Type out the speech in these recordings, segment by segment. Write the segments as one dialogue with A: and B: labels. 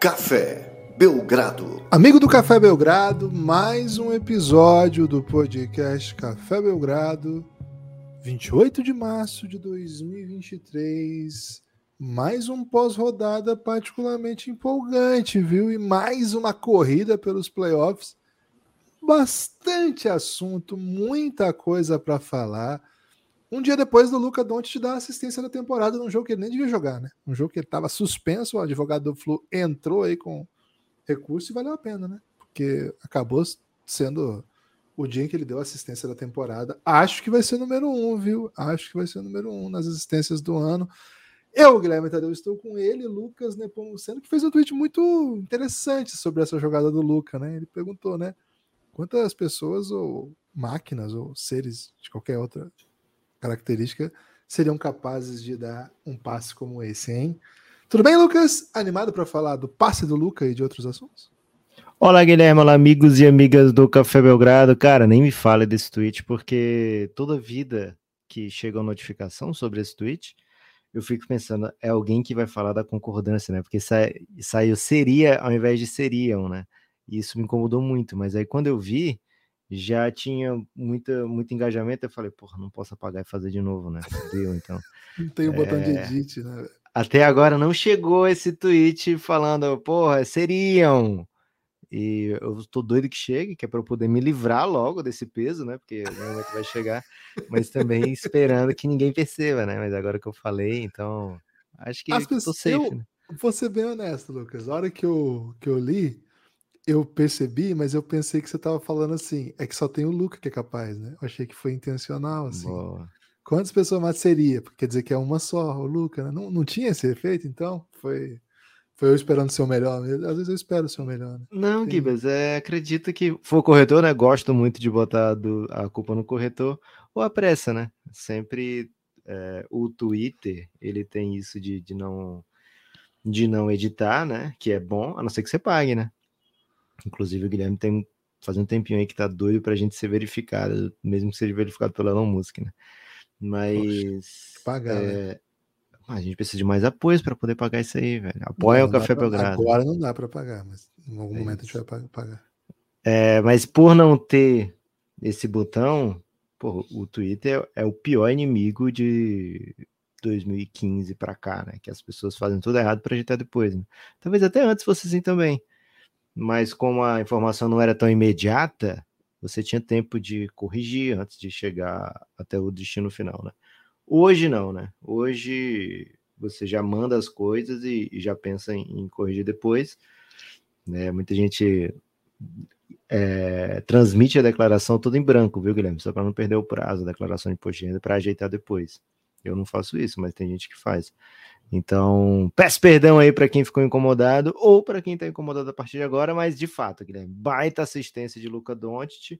A: Café Belgrado.
B: Amigo do Café Belgrado, mais um episódio do podcast Café Belgrado, 28 de março de 2023. Mais um pós-rodada particularmente empolgante, viu? E mais uma corrida pelos playoffs. Bastante assunto, muita coisa para falar. Um dia depois do Luca Doncic dar assistência da temporada num jogo que ele nem devia jogar, né? Um jogo que ele estava suspenso, o advogado do Flu entrou aí com recurso e valeu a pena, né? Porque acabou sendo o dia em que ele deu assistência da temporada. Acho que vai ser o número um, viu? Acho que vai ser o número um nas assistências do ano. Eu, Guilherme Tadeu, estou com ele, Lucas Nepomuceno, que fez um tweet muito interessante sobre essa jogada do Luca, né? Ele perguntou, né? Quantas pessoas ou máquinas ou seres de qualquer outra característica seriam capazes de dar um passe como esse, hein? Tudo bem, Lucas? Animado para falar do passe do Luca e de outros assuntos?
C: Olá, Guilherme. Olá, amigos e amigas do Café Belgrado. Cara, nem me fale desse tweet, porque toda vida que chega a notificação sobre esse tweet, eu fico pensando, é alguém que vai falar da concordância, né? Porque saiu seria ao invés de seriam, né? E isso me incomodou muito. Mas aí quando eu vi, já tinha muita, muito engajamento. Eu falei, porra, não posso apagar e fazer de novo, né? Deu, então.
B: Não tem o é... botão de edit, né?
C: Até agora não chegou esse tweet falando, porra, seriam. E eu tô doido que chegue, que é para eu poder me livrar logo desse peso, né? Porque normalmente vai chegar, mas também esperando que ninguém perceba, né? Mas agora que eu falei, então acho que
B: As pessoas, tô safe, eu, né? Vou ser bem honesto, Lucas. A hora que eu, que eu li, eu percebi, mas eu pensei que você tava falando assim, é que só tem o Luca que é capaz, né? Eu achei que foi intencional, assim. Boa. Quantas pessoas mais seria? Quer dizer que é uma só, o Luca, né? Não, não tinha esse efeito, então? Foi. Foi eu esperando o melhor. Às vezes eu espero o melhor. Né?
C: Não, Tem... Gibas, é, acredito que foi o corretor, né? Gosto muito de botar do, a culpa no corretor ou a pressa, né? Sempre é, o Twitter ele tem isso de, de não de não editar, né? Que é bom, a não ser que você pague, né? Inclusive o Guilherme tem faz um tempinho aí que tá doido pra gente ser verificado, mesmo que seja verificado pela Elon Musk, né? Mas
B: Poxa, pagar, é, né?
C: A gente precisa de mais apoios para poder pagar isso aí, velho. Apoia o Café
B: pra,
C: Belgrado.
B: Agora não dá para pagar, mas em algum é momento isso. a gente vai pagar.
C: É, mas por não ter esse botão, pô, o Twitter é, é o pior inimigo de 2015 para cá, né? Que as pessoas fazem tudo errado para agitar depois. Né? Talvez até antes fosse assim também. Mas como a informação não era tão imediata, você tinha tempo de corrigir antes de chegar até o destino final, né? Hoje não, né? Hoje você já manda as coisas e, e já pensa em, em, corrigir depois. Né? Muita gente é, transmite a declaração toda em branco, viu, Guilherme? Só para não perder o prazo da declaração de imposto de renda para ajeitar depois. Eu não faço isso, mas tem gente que faz. Então, peço perdão aí para quem ficou incomodado ou para quem está incomodado a partir de agora, mas de fato, Guilherme, baita assistência de Luca Doncic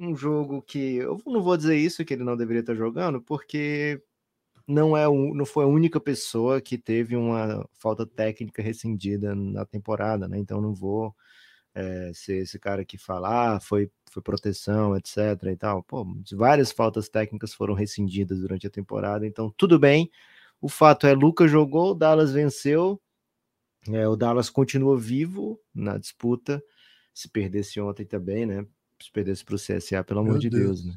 C: um jogo que eu não vou dizer isso que ele não deveria estar jogando, porque não é não foi a única pessoa que teve uma falta técnica rescindida na temporada, né? Então não vou é, ser esse cara que fala, ah, foi, foi proteção, etc. e tal. Pô, várias faltas técnicas foram rescindidas durante a temporada, então tudo bem. O fato é, Lucas jogou, o Dallas venceu, é, o Dallas continua vivo na disputa. Se perdesse ontem também, né? se perdesse para o CSA, pelo amor Meu de Deus, Deus né?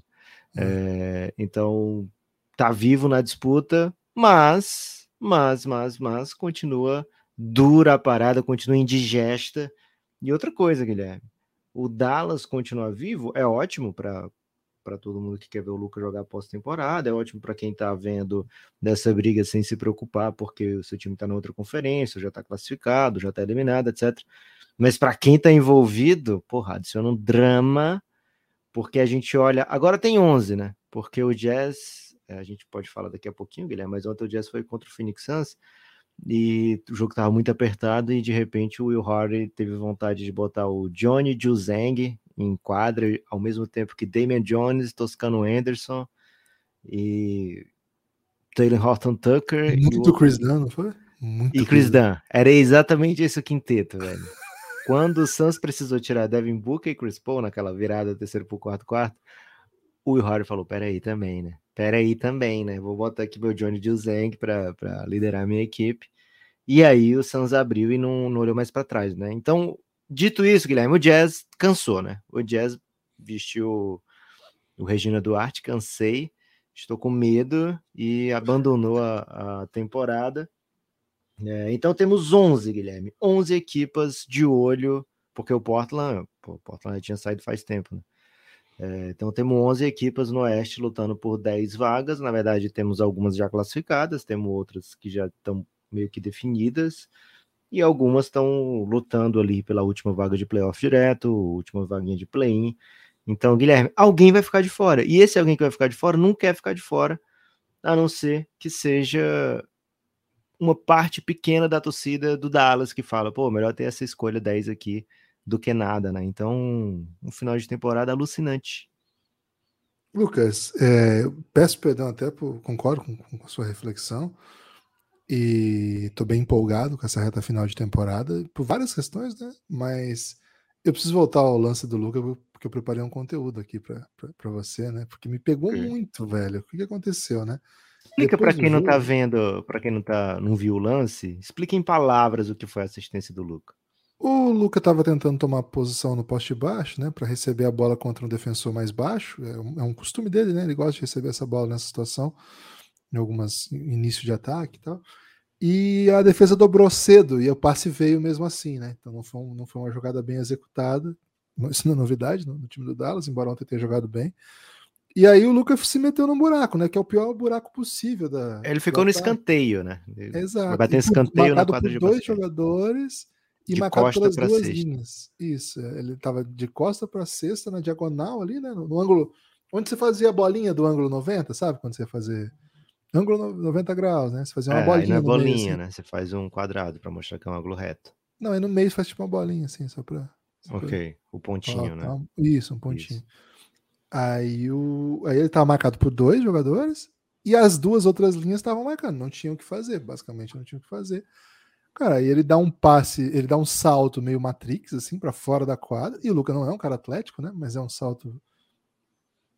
C: É, então tá vivo na disputa, mas, mas, mas, mas continua dura a parada, continua indigesta. E outra coisa, Guilherme, o Dallas continuar vivo é ótimo para para todo mundo que quer ver o Lucas jogar pós-temporada, é ótimo para quem está vendo dessa briga sem se preocupar, porque o seu time está na outra conferência, já está classificado, já está eliminado, etc. Mas para quem está envolvido, porra, adiciona um drama, porque a gente olha. Agora tem 11, né? Porque o Jazz, eh, a gente pode falar daqui a pouquinho, Guilherme, mas ontem o Jazz foi contra o Phoenix Suns e o jogo estava muito apertado e de repente o Will Hardy teve vontade de botar o Johnny Juzang em quadra ao mesmo tempo que Damian Jones, Toscano Anderson e Taylor Horton Tucker.
B: Muito
C: e
B: Chris Dunn, não foi?
C: Muito e Chris Dunn. Era exatamente esse o quinteto, velho. Quando o Suns precisou tirar Devin Booker e Chris Paul naquela virada terceiro pro quarto quarto, o Will Hardy falou, peraí também, né? Peraí também, né? Vou botar aqui meu Johnny Juzang para liderar a minha equipe. E aí o Suns abriu e não, não olhou mais para trás, né? Então, dito isso, Guilherme, o Jazz cansou, né? O Jazz vestiu o Regina Duarte, cansei, estou com medo e abandonou a, a temporada. É, então temos 11, Guilherme, 11 equipas de olho, porque o Portland, pô, o Portland tinha saído faz tempo, né? É, então temos 11 equipas no Oeste lutando por 10 vagas. Na verdade, temos algumas já classificadas, temos outras que já estão meio que definidas, e algumas estão lutando ali pela última vaga de playoff direto, última vaguinha de play-in. Então, Guilherme, alguém vai ficar de fora. E esse alguém que vai ficar de fora não quer ficar de fora, a não ser que seja uma parte pequena da torcida do Dallas que fala, pô, melhor ter essa escolha 10 aqui do que nada, né? Então, um final de temporada alucinante.
B: Lucas, é, peço perdão até por concordo com, com a sua reflexão e tô bem empolgado com essa reta final de temporada por várias questões, né? Mas eu preciso voltar ao lance do Lucas porque eu preparei um conteúdo aqui para você, né? Porque me pegou muito, velho. O que, que aconteceu, né?
C: Explica para quem jogo... não tá vendo, para quem não tá, não viu o lance, explica em palavras o que foi a assistência do Luca.
B: O Luca estava tentando tomar posição no poste baixo, né, para receber a bola contra um defensor mais baixo. É um, é um, costume dele, né? Ele gosta de receber essa bola nessa situação, em algumas início de ataque e tal. E a defesa dobrou cedo e o passe veio mesmo assim, né? Então não foi, um, não foi uma jogada bem executada. Isso não é novidade no, no time do Dallas, embora ontem tenha jogado bem. E aí o Lucas se meteu num buraco, né? Que é o pior buraco possível da.
C: Ele ficou no escanteio, né?
B: Ele Exato.
C: Vai bater escanteio na quadra
B: por dois jogadores e de marcado pelas duas sexta. linhas. Isso. É, ele estava de costa para cesta na diagonal ali, né? No, no, ângulo onde você fazia a bolinha do ângulo 90, sabe? Quando você fazer ângulo 90 graus, né? Você fazia uma
C: é,
B: bolinha.
C: Aí não
B: é
C: bolinha,
B: meio, assim.
C: né? Você faz um quadrado para mostrar que é um ângulo reto.
B: Não, aí no meio você faz tipo uma bolinha assim, só para.
C: Ok, o pontinho, né?
B: Isso, um pontinho. Isso. Aí, o, aí ele estava marcado por dois jogadores e as duas outras linhas estavam marcando, não tinham o que fazer, basicamente não tinham o que fazer. Cara, aí ele dá um passe, ele dá um salto meio Matrix, assim, para fora da quadra. E o Luca não é um cara atlético, né? Mas é um salto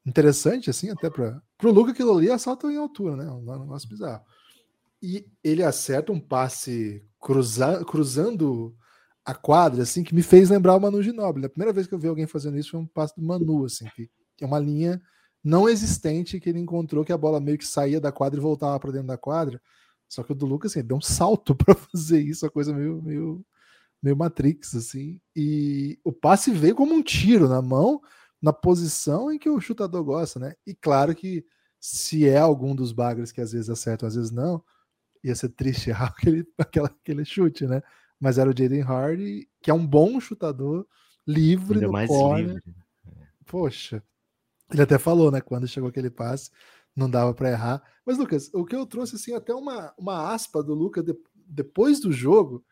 B: interessante, assim, até para o Luca aquilo ali é salto em altura, né? Um negócio bizarro. E ele acerta um passe cruza, cruzando a quadra, assim, que me fez lembrar o Manu Ginóbili. A primeira vez que eu vi alguém fazendo isso foi um passe do Manu, assim, que que é uma linha não existente que ele encontrou que a bola meio que saía da quadra e voltava para dentro da quadra. Só que o do Lucas assim, deu um salto para fazer isso, a coisa meio, meio, meio Matrix, assim. E o passe veio como um tiro na mão, na posição em que o chutador gosta, né? E claro que se é algum dos bagres que às vezes acertam, às vezes não, ia ser triste errar aquele, aquela, aquele chute, né? Mas era o Jaden Hardy, que é um bom chutador, livre Ainda
C: no mais
B: corner.
C: livre.
B: Poxa, ele até falou, né? Quando chegou aquele passe, não dava para errar. Mas, Lucas, o que eu trouxe, assim, até uma, uma aspa do Lucas de, depois do jogo,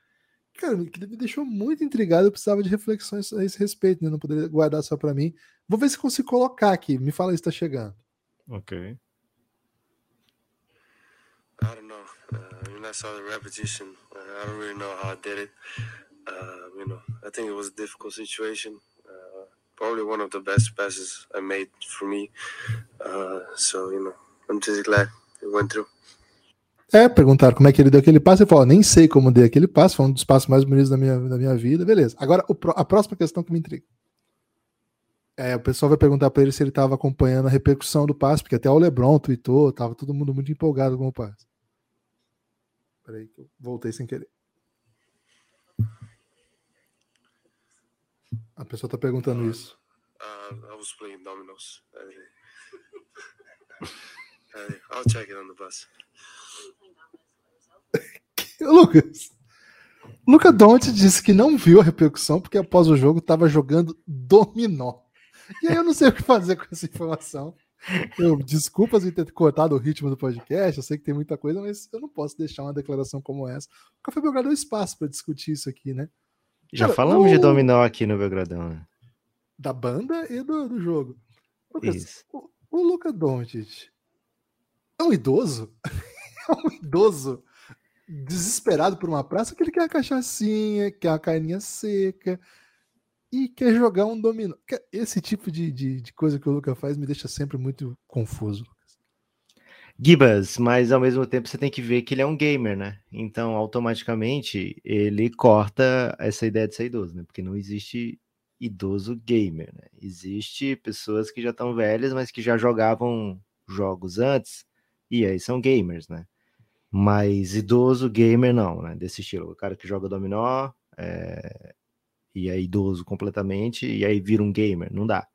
B: cara, que me deixou muito intrigado. Eu precisava de reflexões a esse respeito, né? Não poderia guardar só para mim. Vou ver se consigo colocar aqui. Me fala se está chegando.
C: Ok.
D: I don't know. Uh, when I saw the repetition, uh, I don't really know how I did it. Uh, you know, I think it was a difficult situation. probably one of the best passes I made for me. Uh, so, you know, I'm just glad it went through.
B: É, perguntaram como é que ele deu aquele passe. Ele falou: nem sei como dei aquele passe, foi um dos passos mais bonitos da minha, da minha vida. Beleza. Agora, o, a próxima questão que me intriga. É, o pessoal vai perguntar para ele se ele estava acompanhando a repercussão do passe, porque até o Lebron tweetou, tava todo mundo muito empolgado com o passe. Peraí, que eu voltei sem querer. A pessoa está perguntando isso.
D: Uh, I was playing dominoes. I'll check it on the bus.
B: Lucas. Luca Donte disse que não viu a repercussão porque após o jogo estava jogando dominó. E aí eu não sei o que fazer com essa informação. Eu desculpas em ter cortado o ritmo do podcast, eu sei que tem muita coisa, mas eu não posso deixar uma declaração como essa. O Café Belgrado deu espaço para discutir isso aqui, né?
C: Já Cara, falamos o... de dominó aqui no Belgradão, né?
B: Da banda e do, do jogo. Lucas. O, o Luca Doncic é um idoso? é um idoso desesperado por uma praça que ele quer uma cachaçinha, quer uma carninha seca e quer jogar um dominó. Esse tipo de, de, de coisa que o Luca faz me deixa sempre muito confuso.
C: Gibas, mas ao mesmo tempo você tem que ver que ele é um gamer, né? Então, automaticamente, ele corta essa ideia de ser idoso, né? Porque não existe idoso gamer, né? Existe pessoas que já estão velhas, mas que já jogavam jogos antes, e aí são gamers, né? Mas idoso gamer não, né? Desse estilo. O cara que joga dominó é... e é idoso completamente, e aí vira um gamer. Não dá.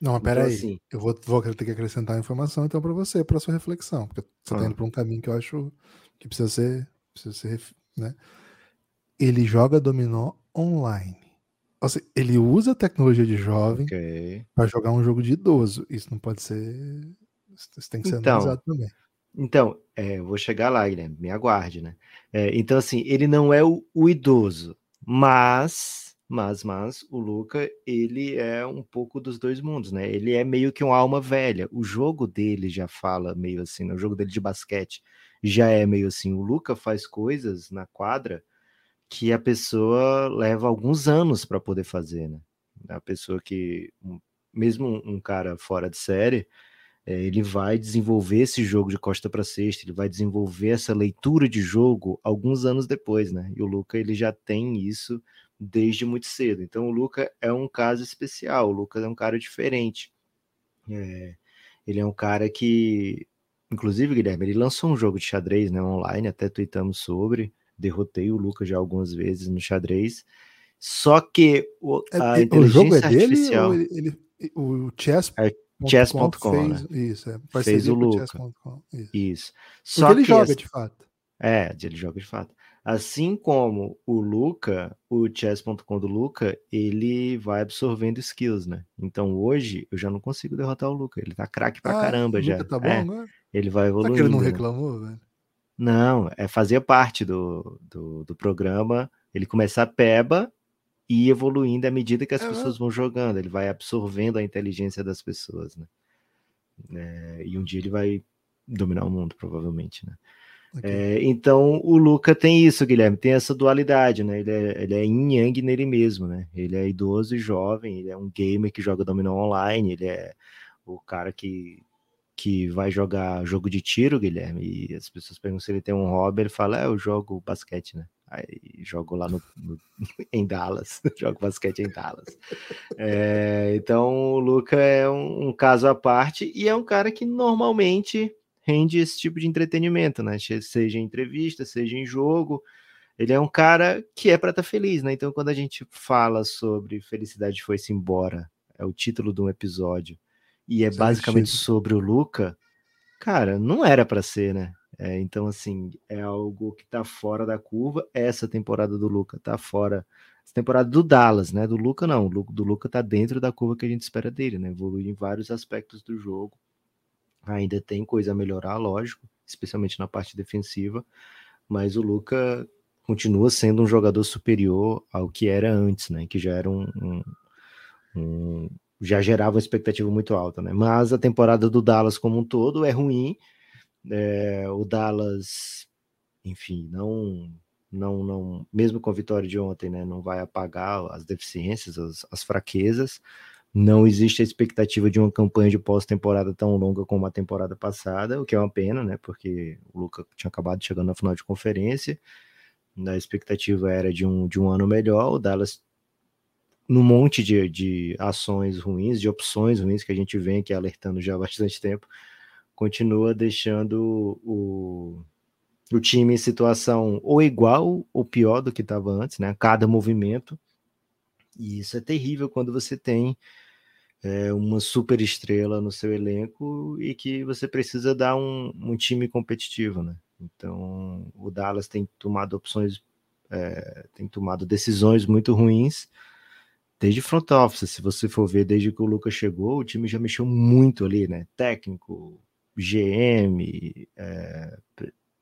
B: Não, mas peraí. Então, assim, eu vou, vou ter que acrescentar informação então para você, para sua reflexão, porque você está ah. indo para um caminho que eu acho que precisa ser, precisa ser, né? Ele joga dominó online. Seja, ele usa a tecnologia de jovem okay. para jogar um jogo de idoso. Isso não pode ser. Isso tem que ser então, analisado também.
C: Então, é, vou chegar lá, Guilherme, me aguarde, né? É, então, assim, ele não é o, o idoso, mas mas, mas o Luca, ele é um pouco dos dois mundos, né? Ele é meio que uma alma velha. O jogo dele já fala meio assim, né? o jogo dele de basquete já é meio assim. O Luca faz coisas na quadra que a pessoa leva alguns anos para poder fazer, né? A pessoa que, mesmo um cara fora de série, é, ele vai desenvolver esse jogo de costa para cesta, ele vai desenvolver essa leitura de jogo alguns anos depois, né? E o Luca ele já tem isso desde muito cedo. Então o Luca é um caso especial, o Lucas é um cara diferente. É, ele é um cara que, inclusive, Guilherme, ele lançou um jogo de xadrez né, online, até tweetamos sobre, derrotei o Lucas já algumas vezes no xadrez. Só que o,
B: é, a é, o jogo é artificial, dele ele, ele, o chess
C: é chess.com
B: né? isso, é,
C: fez o Lucas. Isso. isso.
B: Só Porque ele joga de fato.
C: É, ele joga de fato. Assim como o Luca, o chess.com do Luca, ele vai absorvendo skills, né? Então hoje eu já não consigo derrotar o Luca. Ele tá craque pra ah, caramba já.
B: Tá bom,
C: é,
B: né?
C: Ele vai evoluindo.
B: Será que ele não reclamou, velho?
C: Não, é fazer parte do, do, do, programa. Ele começar a peba e evoluindo à medida que as é, pessoas vão jogando. Ele vai absorvendo a inteligência das pessoas, né? É, e um dia ele vai dominar o mundo, provavelmente, né? Okay. É, então o Luca tem isso, Guilherme, tem essa dualidade, né? Ele é, ele é yin yang nele mesmo, né? Ele é idoso e jovem, ele é um gamer que joga dominó online, ele é o cara que, que vai jogar jogo de tiro, Guilherme, e as pessoas perguntam se ele tem um hobby, ele fala, é, eu jogo basquete, né? Aí jogo lá no, no em Dallas, jogo basquete em Dallas. É, então o Luca é um, um caso à parte e é um cara que normalmente rende esse tipo de entretenimento, né? Seja em entrevista, seja em jogo. Ele é um cara que é para estar tá feliz, né? Então, quando a gente fala sobre Felicidade Foi-se Embora, é o título de um episódio, e é basicamente sobre o Luca, cara, não era para ser, né? É, então, assim, é algo que tá fora da curva. Essa temporada do Luca tá fora. Essa temporada do Dallas, né? Do Luca, não. Do Luca tá dentro da curva que a gente espera dele, né? Evolui em vários aspectos do jogo Ainda tem coisa a melhorar, lógico, especialmente na parte defensiva, mas o Luca continua sendo um jogador superior ao que era antes, né? Que já era um, um, um já gerava uma expectativa muito alta, né? Mas a temporada do Dallas como um todo é ruim. É, o Dallas, enfim, não, não, não, mesmo com a vitória de ontem, né? Não vai apagar as deficiências, as, as fraquezas, não existe a expectativa de uma campanha de pós-temporada tão longa como a temporada passada, o que é uma pena, né? Porque o Luca tinha acabado chegando na final de conferência. A expectativa era de um, de um ano melhor. O Dallas, num monte de, de ações ruins, de opções ruins que a gente vem aqui alertando já há bastante tempo, continua deixando o, o time em situação ou igual ou pior do que estava antes, né? Cada movimento. E isso é terrível quando você tem é, uma super estrela no seu elenco e que você precisa dar um, um time competitivo, né? Então o Dallas tem tomado opções, é, tem tomado decisões muito ruins desde front office. Se você for ver, desde que o Lucas chegou, o time já mexeu muito ali, né? Técnico, GM, é,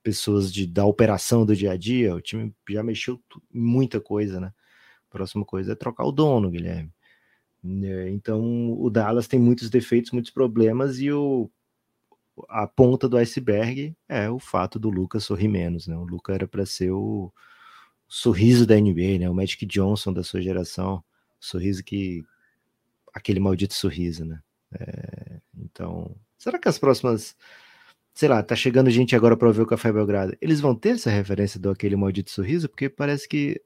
C: pessoas de, da operação do dia a dia, o time já mexeu muita coisa, né? próxima coisa é trocar o dono, Guilherme. Né, então, o Dallas tem muitos defeitos, muitos problemas, e o, a ponta do iceberg é o fato do Lucas sorrir menos. Né? O Lucas era para ser o sorriso da NBA, né? o Magic Johnson da sua geração, sorriso que. aquele maldito sorriso, né? É, então, será que as próximas sei lá, tá chegando gente agora para ver o Café Belgrado. Eles vão ter essa referência do aquele maldito sorriso, porque parece que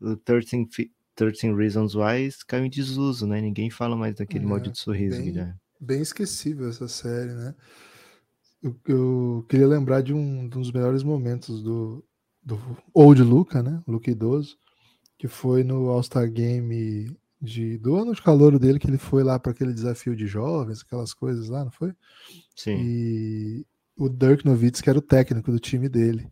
C: o 13, 13 Reasons Why caiu em desuso, né? Ninguém fala mais daquele é, maldito sorriso,
B: bem,
C: Guilherme.
B: Bem esquecível essa série, né? Eu, eu queria lembrar de um, de um, dos melhores momentos do, do Old Luca, né? Luca idoso, que foi no All-Star Game de, do ano de calor dele, que ele foi lá para aquele desafio de jovens, aquelas coisas lá, não foi?
C: Sim.
B: E o Dirk Nowitzki era o técnico do time dele.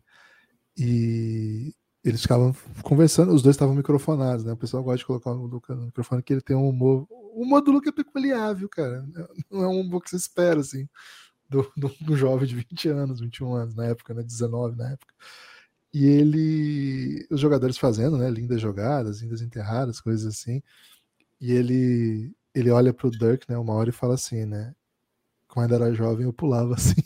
B: E eles ficavam conversando, os dois estavam microfonados, né? O pessoal gosta de colocar o Luca no microfone, que ele tem um humor. O humor do Luca é peculiar, viu, cara? Não é um humor que você espera, assim, do, do, do jovem de 20 anos, 21 anos, na época, né? 19 na época. E ele. Os jogadores fazendo, né? Lindas jogadas, lindas enterradas, coisas assim. E ele, ele olha pro Dirk, né, uma hora e fala assim, né? Quando era jovem eu pulava assim.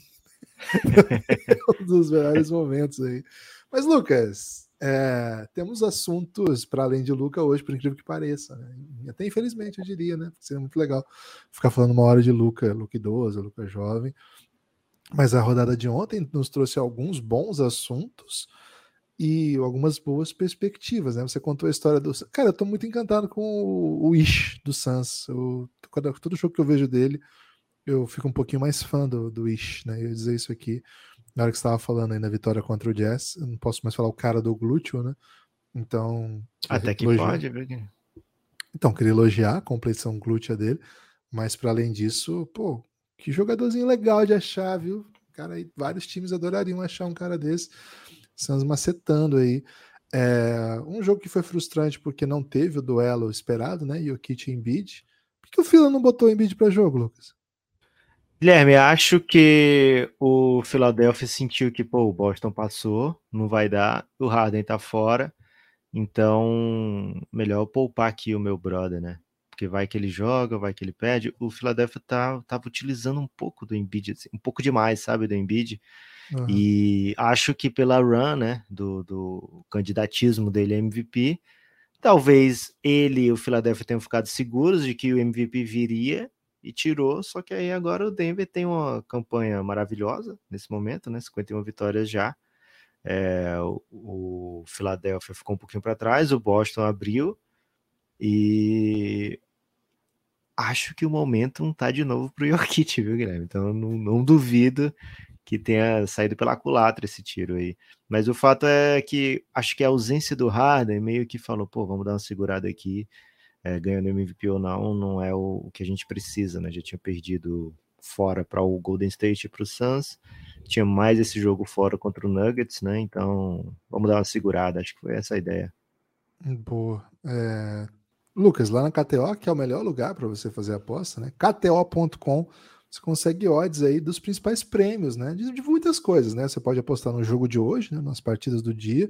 B: um dos melhores momentos aí. Mas, Lucas, é, temos assuntos para além de Luca hoje, por incrível que pareça. Né? Até infelizmente, eu diria, né? Porque seria muito legal ficar falando uma hora de Luca, Luca idoso, Luca jovem. Mas a rodada de ontem nos trouxe alguns bons assuntos e algumas boas perspectivas, né? Você contou a história do. Cara, eu tô muito encantado com o, Ish do Suns. Eu, todo jogo que eu vejo dele, eu fico um pouquinho mais fã do, do Ish, né? Eu ia dizer isso aqui na hora que você estava falando aí na vitória contra o Jazz. Eu não posso mais falar o cara do glúteo, né? Então.
C: Até que elogiar. pode, viu?
B: Então, queria elogiar a compleição glútea dele, mas para além disso, pô, que jogadorzinho legal de achar, viu? Cara, vários times adorariam achar um cara desse. Suns macetando aí. É, um jogo que foi frustrante porque não teve o duelo esperado, né? Jokic e Embiid. Por que o Fila não botou o Embiid para jogo, Lucas?
C: Guilherme, acho que o Philadelphia sentiu que pô, o Boston passou, não vai dar, o Harden tá fora, então melhor poupar aqui o meu brother, né? Porque vai que ele joga, vai que ele pede. O Philadelphia tá, tava utilizando um pouco do Embiid, assim, um pouco demais, sabe, do Embiid. Uhum. E acho que pela run, né, do, do candidatismo dele a MVP, talvez ele e o Philadelphia tenham ficado seguros de que o MVP viria e tirou, só que aí agora o Denver tem uma campanha maravilhosa nesse momento, né, 51 vitórias já. É, o, o Philadelphia ficou um pouquinho para trás, o Boston abriu e acho que o momento não tá de novo pro Jokic, viu, Guilherme? Então não, não duvido que tenha saído pela culatra esse tiro aí. Mas o fato é que acho que a ausência do Harden meio que falou, pô, vamos dar uma segurada aqui, é, ganhando MVP ou não, não é o, que a gente precisa, né? Já tinha perdido fora para o Golden State e para o Suns, tinha mais esse jogo fora contra o Nuggets, né? Então vamos dar uma segurada, acho que foi essa a ideia.
B: Boa. É... Lucas, lá na KTO, que é o melhor lugar para você fazer aposta, né? KTO.com você consegue odds aí dos principais prêmios, né? De, de, muitas coisas, né? Você pode apostar no jogo de hoje, né? Nas partidas do dia.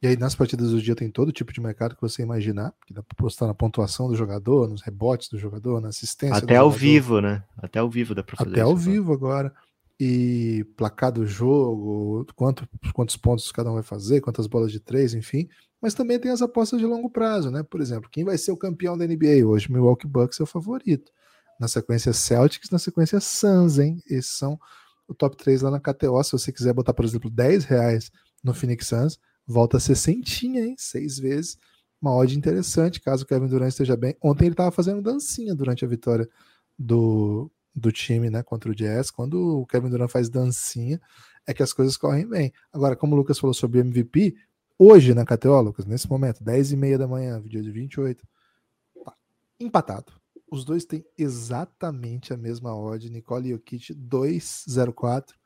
B: E aí, nas partidas do dia, tem todo tipo de mercado que você imaginar, que dá para apostar na pontuação do jogador, nos rebotes do jogador, na assistência.
C: Até ao vivo, né? Até ao vivo dá para
B: fazer Até ao vivo agora. E placar do jogo, quanto, quantos pontos cada um vai fazer, quantas bolas de três, enfim. Mas também tem as apostas de longo prazo, né? Por exemplo, quem vai ser o campeão da NBA hoje? Milwaukee Bucks é o favorito na sequência Celtics, na sequência Suns, hein? Esses são o top 3 lá na KTO. Se você quiser botar, por exemplo, 10 reais no Phoenix Suns, volta a ser centinha, hein? Seis vezes. Uma odd interessante, caso o Kevin Durant esteja bem. Ontem ele estava fazendo dancinha durante a vitória do, do time, né, contra o Jazz. Quando o Kevin Durant faz dancinha, é que as coisas correm bem. Agora, como o Lucas falou sobre MVP, hoje na KTO, Lucas, nesse momento, 10 e meia da manhã, vídeo de 28, tá empatado. Os dois têm exatamente a mesma odd. Nicole Jokic 204,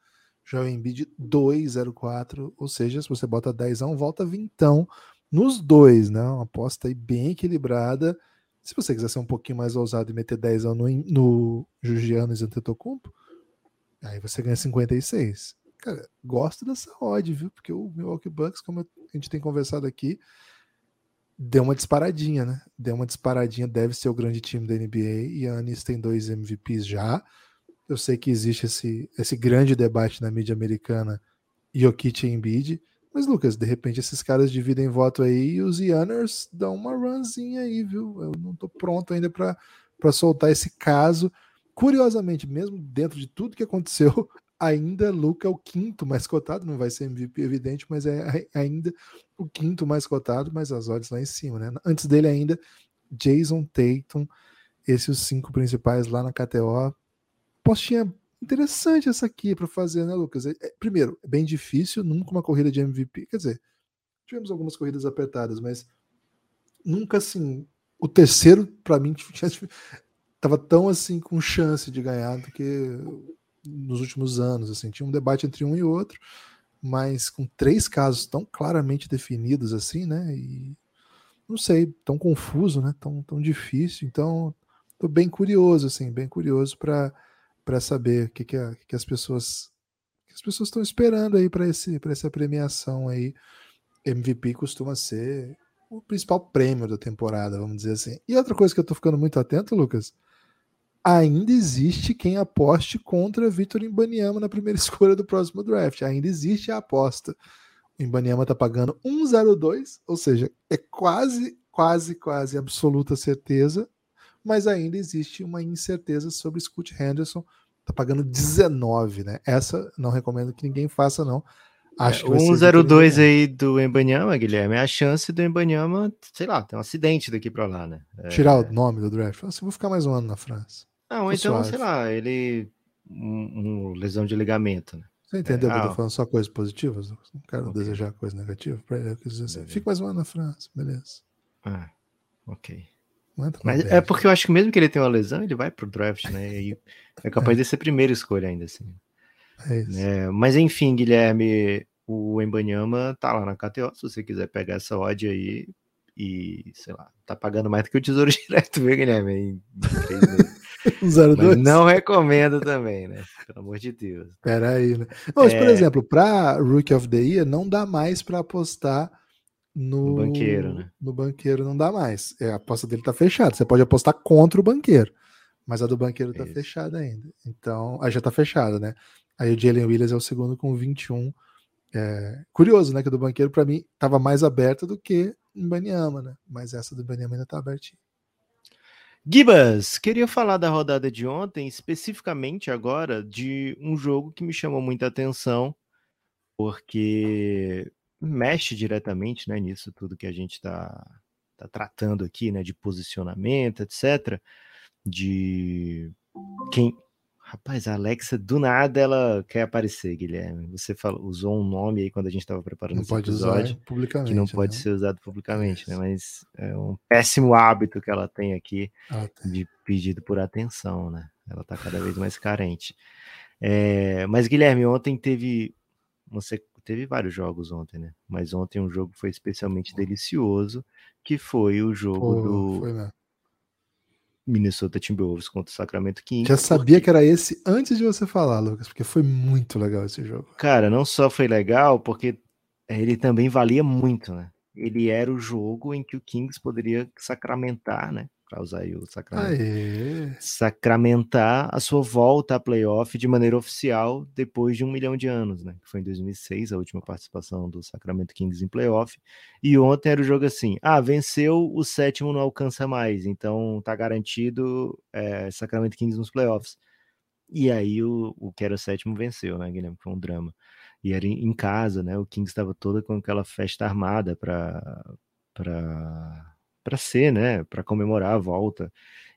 B: Joel Embiid 204, ou seja, se você bota 10 a 1, volta vintão nos dois, né? Uma aposta aí bem equilibrada. Se você quiser ser um pouquinho mais ousado e meter 10 a 1 no, no Jugiano e Antetokounmpo, aí você ganha 56. Cara, gosto dessa odd, viu? Porque o Milwaukee Bucks, como a gente tem conversado aqui, deu uma disparadinha, né? Deu uma disparadinha, deve ser o grande time da NBA. E Anis tem dois MVPs já. Eu sei que existe esse, esse grande debate na mídia americana, Jokic e Embiid. Mas, Lucas, de repente esses caras dividem voto aí e os Yanners dão uma runzinha aí, viu? Eu não tô pronto ainda para soltar esse caso. Curiosamente, mesmo dentro de tudo que aconteceu, ainda Luca é o quinto mais cotado, não vai ser MVP evidente, mas é ainda o quinto mais cotado, mas as odds lá em cima, né? Antes dele ainda, Jason Tatum, esses os cinco principais lá na KTO. Postinha interessante essa aqui para fazer, né, Lucas? É, é, primeiro, é bem difícil, nunca uma corrida de MVP, quer dizer, tivemos algumas corridas apertadas, mas nunca assim, o terceiro para mim tava tão assim com chance de ganhar do que nos últimos anos, assim, tinha um debate entre um e outro, mas com três casos tão claramente definidos assim, né? E não sei, tão confuso, né? Tão, tão difícil. Então, tô bem curioso, assim, bem curioso para para saber o que, que, a, que, as pessoas que as pessoas estão esperando aí para esse para essa premiação aí. MVP costuma ser o principal prêmio da temporada, vamos dizer assim. E outra coisa que eu tô ficando muito atento, Lucas, ainda existe quem aposte contra Vitor Imbaniama na primeira escolha do próximo draft. Ainda existe a aposta. O Imbaniama tá pagando 1,02, ou seja, é quase, quase, quase absoluta certeza, mas ainda existe uma incerteza sobre Scott Henderson. Tá pagando 19, né? Essa não recomendo que ninguém faça, não.
C: Acho é, que 102 aí do Embanyama, Guilherme, é a chance do Embanyama, sei lá, ter um acidente daqui para lá, né?
B: É... Tirar o nome do draft. Assim, vou ficar mais um ano na França.
C: Não, ou então, suave. sei lá, ele. Um, um, lesão de ligamento, né?
B: Você entendeu é, que eu tô ah, falando só coisas positivas? Não quero okay. desejar coisa negativa para ele. Eu quis dizer assim, fica mais um ano na França, beleza.
C: Ah, ok. Mas é porque eu acho que mesmo que ele tenha uma lesão, ele vai pro draft, né? E é capaz é. de ser a primeira escolha ainda, assim. É isso. É, mas enfim, Guilherme, o Embanyama tá lá na KTO, se você quiser pegar essa odd aí e, sei lá, tá pagando mais do que o Tesouro Direto, viu, Guilherme? Em três meses. 02. não recomendo também, né? Pelo amor de Deus.
B: Pera aí, né? Mas, é... por exemplo, para Rookie of the Year, não dá mais para apostar no... no, banqueiro, né? No banqueiro não dá mais. É, a aposta dele tá fechada. Você pode apostar contra o banqueiro, mas a do banqueiro tá Isso. fechada ainda. Então, aí já tá fechada, né? Aí o Jalen Williams é o segundo com 21. É, curioso, né? Que a do banqueiro, para mim, tava mais aberta do que em Baniama, né? Mas essa do Baniama ainda tá abertinha.
C: Gibas, queria falar da rodada de ontem, especificamente agora, de um jogo que me chamou muita atenção, porque mexe diretamente né, nisso tudo que a gente está tá tratando aqui, né, de posicionamento, etc. De quem Rapaz, a Alexa, do nada, ela quer aparecer, Guilherme. Você falou, usou um nome aí quando a gente estava preparando
B: não esse pode episódio. Usar publicamente.
C: Que não pode né? ser usado publicamente, né? Mas é um péssimo hábito que ela tem aqui ah, de pedido por atenção, né? Ela está cada vez mais carente. É, mas, Guilherme, ontem teve. Você teve vários jogos ontem, né? Mas ontem um jogo foi especialmente delicioso, que foi o jogo Pô, do. Foi, né? Minnesota Timberwolves contra o Sacramento Kings.
B: Já sabia que era esse antes de você falar, Lucas, porque foi muito legal esse jogo.
C: Cara, não só foi legal, porque ele também valia muito, né? Ele era o jogo em que o Kings poderia sacramentar, né? Para usar aí o sacramento, sacramentar a sua volta a playoff de maneira oficial depois de um milhão de anos, né? Que foi em 2006 a última participação do Sacramento Kings em playoff. E ontem era o jogo assim: ah, venceu, o sétimo não alcança mais, então tá garantido é, Sacramento Kings nos playoffs. E aí o, o que era o sétimo venceu, né, Guilherme? Foi um drama. E era em, em casa, né? O Kings estava toda com aquela festa armada para para para ser, né, para comemorar a volta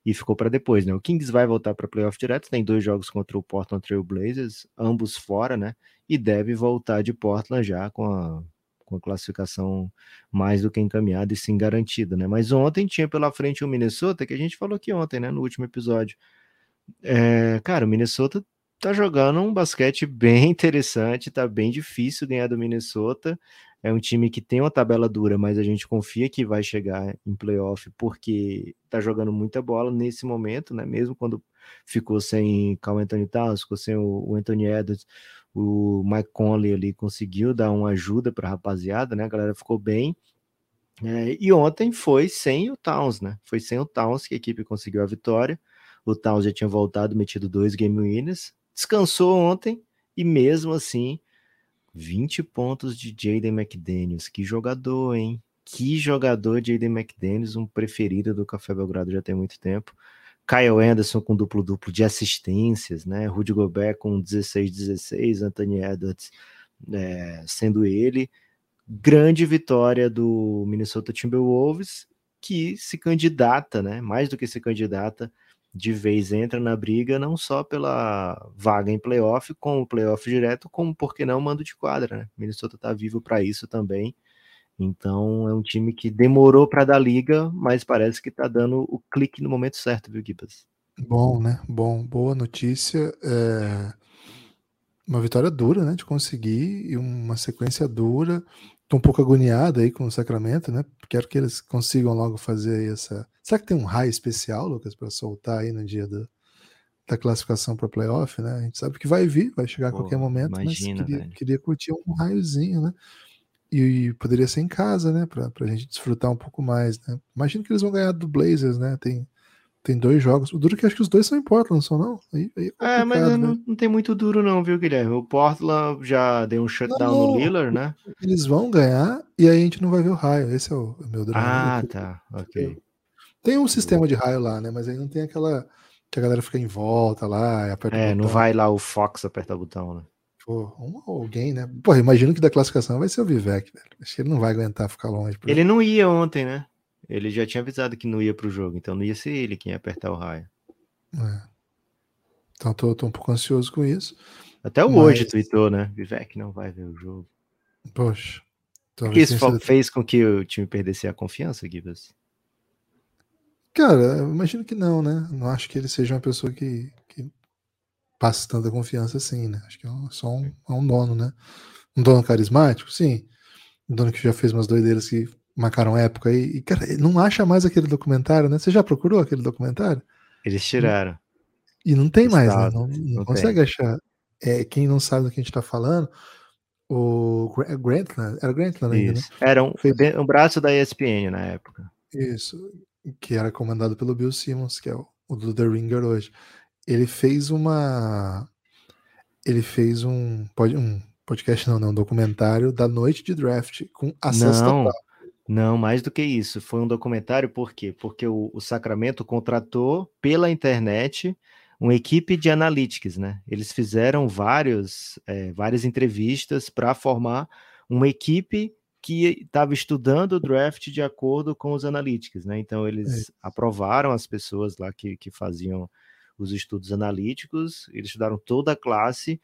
C: e ficou para depois, né? O Kings vai voltar para playoff direto, tem dois jogos contra o Portland Trail Blazers, ambos fora, né? E deve voltar de Portland já com a, com a classificação mais do que encaminhada e sim garantida, né? Mas ontem tinha pela frente o Minnesota, que a gente falou aqui ontem, né, no último episódio. É, cara, o Minnesota tá jogando um basquete bem interessante, tá bem difícil ganhar do Minnesota. É um time que tem uma tabela dura, mas a gente confia que vai chegar em playoff porque tá jogando muita bola nesse momento, né? Mesmo quando ficou sem Carl Anthony Towns, ficou sem o, Anthony Edwards, o Mike Conley ali conseguiu dar uma ajuda para a rapaziada, né? A galera ficou bem. É, e ontem foi sem o Towns, né? Foi sem o Towns que a equipe conseguiu a vitória. O Towns já tinha voltado, metido dois game winners, descansou ontem e mesmo assim 20 pontos de Jaden McDaniels. Que jogador, hein? Que jogador Jaden McDaniels, um preferido do Café Belgrado já tem muito tempo. Kyle Anderson com duplo-duplo de assistências, né? Rudy Gobert com 16-16, Anthony Edwards é, sendo ele. Grande vitória do Minnesota Timberwolves, que se candidata, né? Mais do que se candidata, de vez entra na briga, não só pela vaga em playoff, com o playoff direto, como, por que não, mando de quadra, né? Minnesota tá vivo para isso também. Então é um time que demorou para dar liga, mas parece que tá dando o clique no momento certo, viu, Gibas?
B: Bom, né? Bom, boa notícia. É... Uma vitória dura, né? De conseguir e uma sequência dura. Tô um pouco agoniado aí com o Sacramento, né? Quero que eles consigam logo fazer essa. Será que tem um raio especial, Lucas, para soltar aí no dia do, da classificação para playoff, né? A gente sabe que vai vir, vai chegar a qualquer momento, imagina, mas queria, queria, curtir um raiozinho, né? E, e, poderia ser em casa, né? Para a gente desfrutar um pouco mais, né? Imagino que eles vão ganhar do Blazers, né? Tem, tem dois jogos. O duro é que acho que os dois são em Portland, são não? Aí, aí
C: é, é, mas né? não, não, tem muito duro não, viu, Guilherme? O Portland já deu um shutdown não, no Lillard, né?
B: Eles vão ganhar e aí a gente não vai ver o raio. Esse é o, meu
C: drama. Ah, tá. Ok.
B: Tem um sistema de raio lá, né? Mas aí não tem aquela que a galera fica em volta lá,
C: aperta É, não vai lá o Fox apertar o botão, né?
B: Pô, um, alguém, né? Pô, imagino que da classificação vai ser o Vivek, velho. Acho que ele não vai aguentar ficar longe.
C: Ele não ia ontem, né? Ele já tinha avisado que não ia pro jogo, então não ia ser ele quem ia apertar o raio.
B: É. Então tô, tô, um pouco ansioso com isso.
C: Até o mas... hoje tweetou, né? Vivek não vai ver o jogo.
B: Poxa.
C: O que isso sido... fez com que o time perdesse a confiança, Gibas?
B: Cara, eu imagino que não, né? Não acho que ele seja uma pessoa que, que passe tanta confiança assim, né? Acho que é só um, é um dono, né? Um dono carismático, sim. Um dono que já fez umas doideiras que marcaram época aí. E, cara, não acha mais aquele documentário, né? Você já procurou aquele documentário?
C: Eles tiraram.
B: E não tem mais, né? Não, não, não consegue tem. achar. É, quem não sabe do que a gente tá falando, o Grantland, era Grantland ainda, né?
C: Era um, Fez... um braço da ESPN na época.
B: Isso, que era comandado pelo Bill Simmons, que é o, o do The Ringer hoje. Ele fez uma. Ele fez um, um podcast, não, não, um documentário da noite de draft com acesso
C: não, total. Não, mais do que isso. Foi um documentário, por quê? Porque o, o Sacramento contratou pela internet uma equipe de analytics, né? Eles fizeram vários, é, várias entrevistas para formar uma equipe que estava estudando o draft de acordo com os analytics, né? Então eles é. aprovaram as pessoas lá que, que faziam os estudos analíticos, eles estudaram toda a classe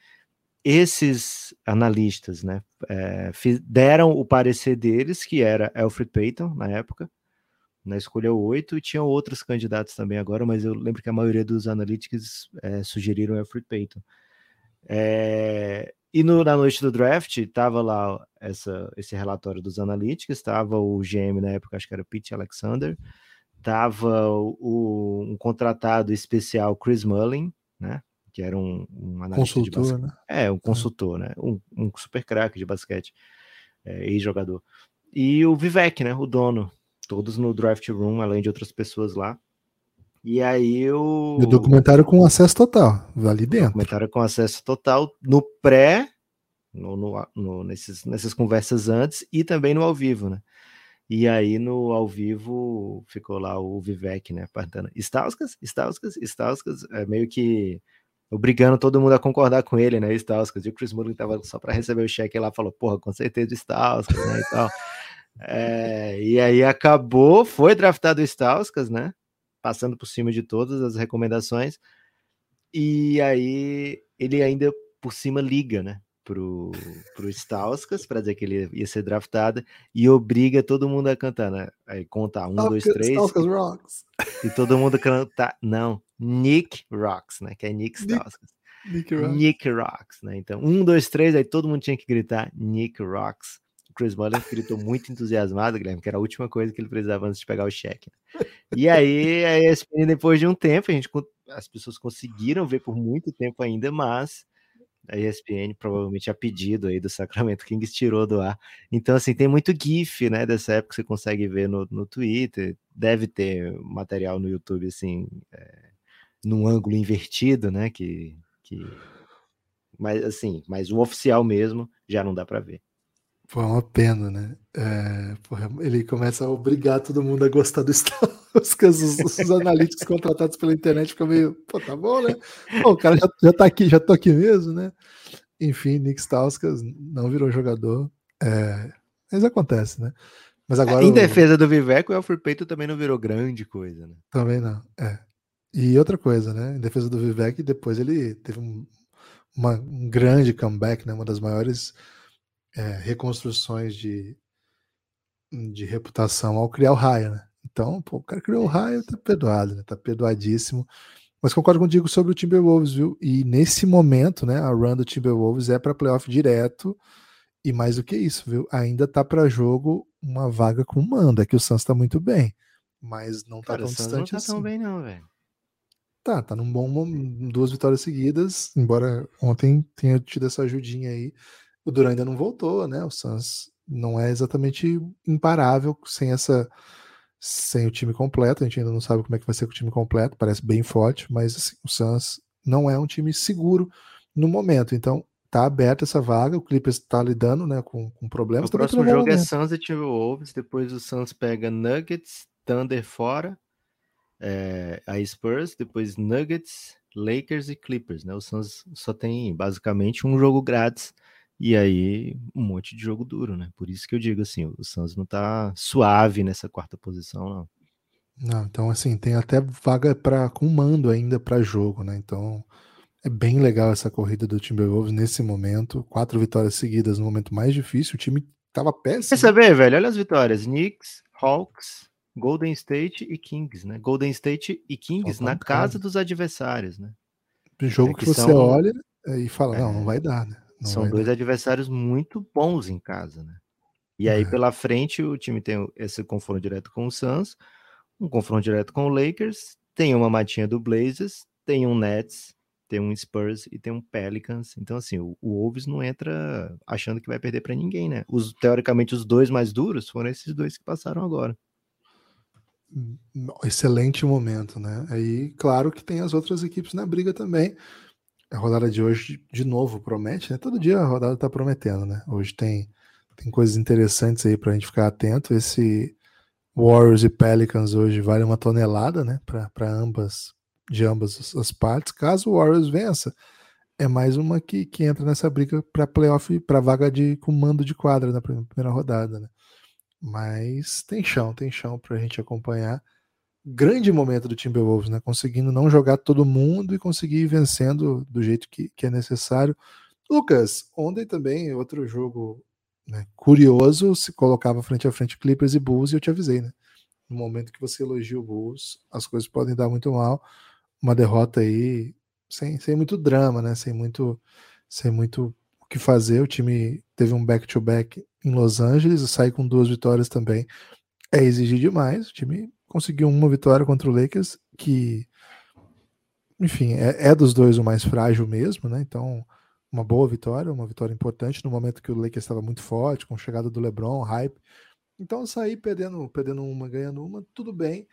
C: esses analistas né, é, deram o parecer deles, que era Alfred Payton, na época, na escolha 8, e tinham outros candidatos também agora, mas eu lembro que a maioria dos analíticos é, sugeriram Alfred Payton. É, e no, na noite do draft, estava lá essa, esse relatório dos analíticos, estava o GM na época, acho que era Pete Alexander, estava um contratado especial Chris Mullin, né? Que era um, um
B: analista consultor,
C: né? É, um consultor, né? Um, um super craque de basquete, é, ex-jogador. E o Vivek, né? O dono, todos no draft room, além de outras pessoas lá. E aí o.
B: E o documentário com acesso total, ali dentro.
C: Documentário com acesso total no pré, no, no, no, nesses, nessas conversas antes e também no ao vivo, né? E aí no ao vivo ficou lá o Vivek, né? Partando. Stauskas, Stauskas, Stauskas, é meio que obrigando todo mundo a concordar com ele, né? Stauskas. E o Chris Mullin tava só para receber o cheque lá, falou, porra, com certeza Stauskas, né? E tal. É, e aí acabou, foi draftado o Stauskas, né? Passando por cima de todas as recomendações. E aí ele ainda por cima liga, né? Pro, pro Stauskas para dizer que ele ia ser draftado e obriga todo mundo a cantar, né? Aí contar um, dois, três. Stauskas rocks. E todo mundo cantar. Não, Nick Rocks, né? Que é Nick Stauskas. Nick, Rocks. Nick Rocks, né? Então, um, dois, três, aí todo mundo tinha que gritar Nick Rocks. O Chris Mullin gritou muito entusiasmado, Guilherme, que era a última coisa que ele precisava antes de pegar o cheque. Né? E aí, a ESPN, depois de um tempo, a gente, as pessoas conseguiram ver por muito tempo ainda, mas a ESPN provavelmente a pedido aí do Sacramento Kings tirou do ar. Então, assim, tem muito GIF, né, dessa época que você consegue ver no, no Twitter, deve ter material no YouTube, assim, é, num ângulo invertido, né? Que, que... Mas assim, mas o oficial mesmo já não dá para ver.
B: Pô, é uma pena, né? É, porra, ele começa a obrigar todo mundo a gostar do Star os, os, os analíticos contratados pela internet ficam meio, pô, tá bom, né? Pô, o cara já, já tá aqui, já tô aqui mesmo, né? Enfim, Nick Stauskas não virou jogador. É, mas acontece, né? Mas agora.
C: Em defesa do Viveco, o Alfred Peito também não virou grande coisa, né?
B: Também não, é. E outra coisa, né? Em defesa do Vivek, depois ele teve um, uma, um grande comeback, né? Uma das maiores é, reconstruções de, de reputação ao criar o Raya, né? Então, pô, o cara criou o Raya, tá perdoado, né? Tá perdoadíssimo. Mas concordo contigo sobre o Timberwolves, viu? E nesse momento, né, a run do Timberwolves é para playoff direto. E mais do que isso, viu? Ainda tá para jogo uma vaga com manda, que o Suns tá muito bem, mas não tá
C: Cara,
B: tão
C: o
B: distante
C: não tá
B: assim.
C: tão bem não, velho.
B: Tá, tá num bom momento, duas vitórias seguidas, embora ontem tenha tido essa ajudinha aí. O Duran ainda não voltou, né? O Suns não é exatamente imparável sem essa sem o time completo. A gente ainda não sabe como é que vai ser com o time completo, parece bem forte, mas assim, o Suns não é um time seguro no momento. Então, tá aberta essa vaga, o Clippers tá lidando, né, com, com problemas.
C: O próximo jogo é
B: momento.
C: Suns e Timberwolves, depois o Suns pega Nuggets, Thunder fora, é, aí Spurs, depois Nuggets, Lakers e Clippers, né? O Suns só tem basicamente um jogo grátis e aí um monte de jogo duro, né? Por isso que eu digo assim, o Suns não tá suave nessa quarta posição, não.
B: Não, então assim, tem até vaga para com mando ainda para jogo, né? Então é bem legal essa corrida do Timberwolves nesse momento, quatro vitórias seguidas no momento mais difícil, o time tava
C: Quer
B: péssimo.
C: saber, velho? Olha as vitórias: Knicks, Hawks, Golden State e Kings, né? Golden State e Kings na casa dos adversários, né?
B: jogo
C: é
B: que,
C: que
B: você
C: são-
B: olha é, e fala, não, não
C: É.
B: vai dar, né? Não
C: São dois
B: dar.
C: adversários muito bons em casa, né? E aí,
B: É.
C: pela frente, o time tem esse confronto direto com o Suns, um confronto direto com o Lakers, tem uma matinha do Blazers, tem um Nets, tem um Spurs e tem um Pelicans. Então, assim, o, o Wolves não entra achando que vai perder para ninguém, né? Os, teoricamente, os dois mais duros foram esses dois que passaram agora.
B: Excelente momento, né? Aí, claro que tem as outras equipes na briga também. A rodada de hoje, de novo, promete, né? Todo dia a rodada tá prometendo, né? Hoje tem, tem coisas interessantes aí pra gente ficar atento. Esse Warriors e Pelicans hoje vale uma tonelada, né? Para ambas, de ambas as- partes. Caso o Warriors vença, é mais uma que, que entra nessa briga para playoff, para vaga de comando de quadra na prim- primeira rodada, né? Mas tem chão, tem chão pra gente acompanhar. Grande momento do Timberwolves, né? Conseguindo não jogar todo mundo e conseguir ir vencendo do jeito que, que é necessário. Lucas, ontem também, outro jogo né, curioso, se colocava frente a frente Clippers e Bulls, e eu te avisei, né? No momento que você elogia o Bulls, as coisas podem dar muito mal. Uma derrota aí sem, sem muito drama, né? Sem muito, sem muito o que fazer. O time teve um back-to-back em Los Angeles, sair com duas vitórias também é exigir demais. O time conseguiu uma vitória contra o Lakers, que, enfim, é, é dos dois o mais frágil mesmo, né? Então, uma boa vitória, uma vitória importante no momento que o Lakers estava muito forte, com a chegada do LeBron, hype. Então, sair perdendo, perdendo uma, ganhando uma, tudo bem.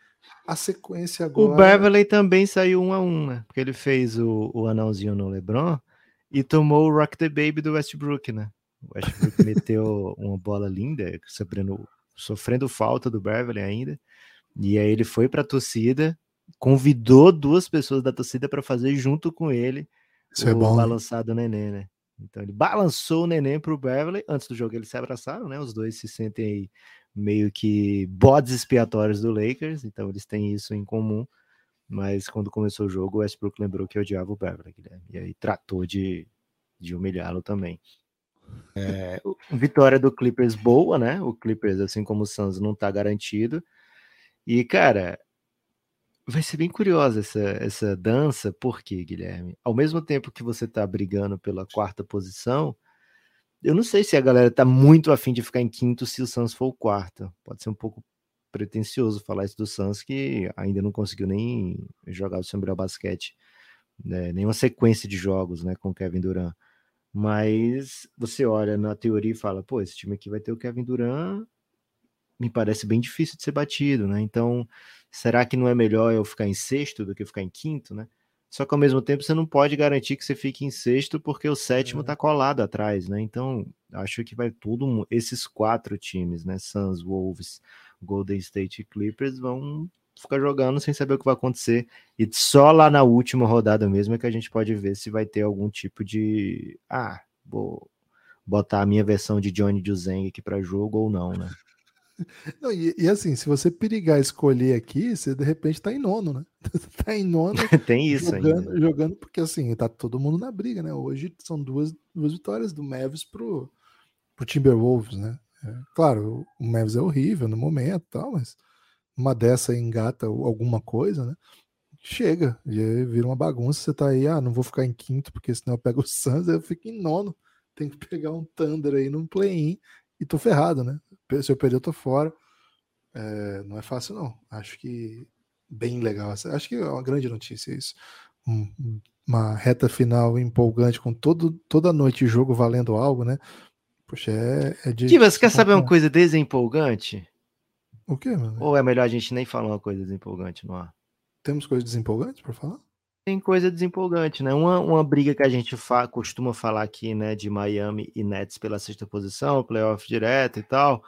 B: A sequência agora.
C: O Beverly também saiu um a um, né? Porque ele fez o, o anãozinho no LeBron e tomou o Rock the Baby do Westbrook, né? O Westbrook meteu uma bola linda, sofrendo, sofrendo falta do Beverly ainda. E aí ele foi pra torcida, convidou duas pessoas da torcida para fazer junto com ele
B: Isso
C: o
B: é bom. né?
C: balançado neném, né? Então ele balançou o neném pro Beverly. Antes do jogo eles se abraçaram, né? Os dois se sentem aí meio que bodes expiatórios do Lakers, então eles têm isso em comum. Mas quando começou o jogo, o Westbrook lembrou que odiava o Beverly, Guilherme, e aí tratou de, de humilhá-lo também. É, vitória do Clippers boa, né? O Clippers, assim como o Suns, não tá garantido. E, cara, vai ser bem curiosa essa, essa dança, porque, Guilherme, ao mesmo tempo que você tá brigando pela quarta posição, eu não sei se a galera tá muito afim de ficar em quinto se o Suns for o quarto. Pode ser um pouco pretencioso falar isso do Suns, que ainda não conseguiu nem jogar o melhor basquete, né? nenhuma sequência de jogos né, com o Kevin Durant. Mas você olha na teoria e fala, pô, esse time aqui vai ter o Kevin Durant, me parece bem difícil de ser batido, né? Então, será que não é melhor eu ficar em sexto do que ficar em quinto, né? Só que ao mesmo tempo você não pode garantir que você fique em sexto porque o sétimo
B: É.
C: tá colado atrás, né? Então, acho que vai tudo esses quatro times, né? Suns, Wolves, Golden State e Clippers vão fica jogando sem saber o que vai acontecer. E só lá na última rodada mesmo é que a gente pode ver se vai ter algum tipo de. Ah, vou botar a minha versão de Johnny Juzeng aqui para jogo ou não, né?
B: Não, e, e, assim, se você perigar escolher aqui, você de repente tá em nono, né? tá em nono.
C: Tem isso
B: jogando,
C: ainda.
B: Jogando, porque assim, tá todo mundo na briga, né? Hoje são duas, duas vitórias do Mavis pro, pro Timberwolves, né? É, claro, o Mavis é horrível no momento tal, mas uma dessa engata alguma coisa, né? Chega, e vira uma bagunça. Você tá aí, ah, não vou ficar em quinto, porque senão eu pego o Suns, eu fico em nono. Tem que pegar um Thunder aí num play-in e tô ferrado, né? Se eu perder, eu tô fora. É, não é fácil, não. Acho que bem legal. Acho que é uma grande notícia isso. Um, uma reta final empolgante com todo, toda noite jogo valendo algo, né? Poxa, é, é de.
C: Você quer saber uma coisa desempolgante?
B: O quê, mano?
C: Ou é melhor a gente nem falar uma coisa desempolgante no ar?
B: Temos coisas desempolgantes para falar?
C: Tem coisa desempolgante, né? Uma, uma briga que a gente fa costuma falar aqui, né, de Miami e Nets pela sexta posição, playoff direto e tal.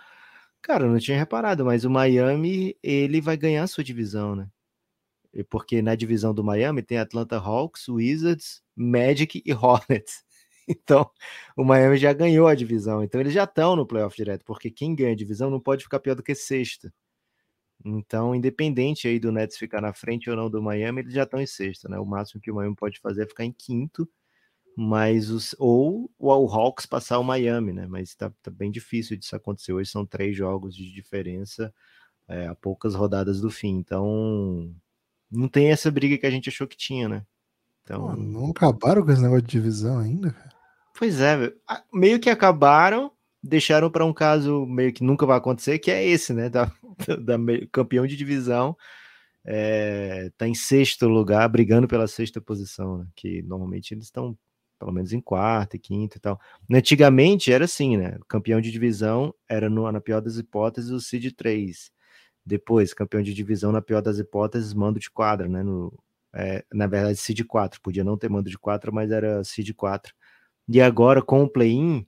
C: Cara, eu não tinha reparado, mas o Miami, ele vai ganhar a sua divisão, né? Porque na divisão do Miami tem Atlanta Hawks, Wizards, Magic e Hornets. Então, o Miami já ganhou a divisão. Então, eles já estão no playoff direto, porque quem ganha a divisão não pode ficar pior do que sexta. Então, independente aí do Nets ficar na frente ou não do Miami, eles já estão em sexta, né? O máximo que o Miami pode fazer é ficar em quinto, mas os, ou o, Hawks passar o Miami, né? Mas tá, tá, bem difícil disso acontecer. Hoje são três jogos de diferença é, a poucas rodadas do fim. Então, não tem essa briga que a gente achou que tinha, né?
B: Então, Pô, não acabaram com esse negócio de divisão ainda, cara.
C: Pois é, meio que acabaram, deixaram para um caso meio que nunca vai acontecer, que é esse, né? Da, da, campeão de divisão é, tá em sexto lugar, brigando pela sexta posição, né? Que normalmente eles estão pelo menos em quarto e quinto e tal. Antigamente era assim, né? Campeão de divisão era, no, na pior das hipóteses, o Seed 3. Depois, campeão de divisão, na pior das hipóteses, mando de quadra, né? No, é, na verdade, Seed 4. Podia não ter mando de 4, mas era Seed 4. E agora, com o play-in,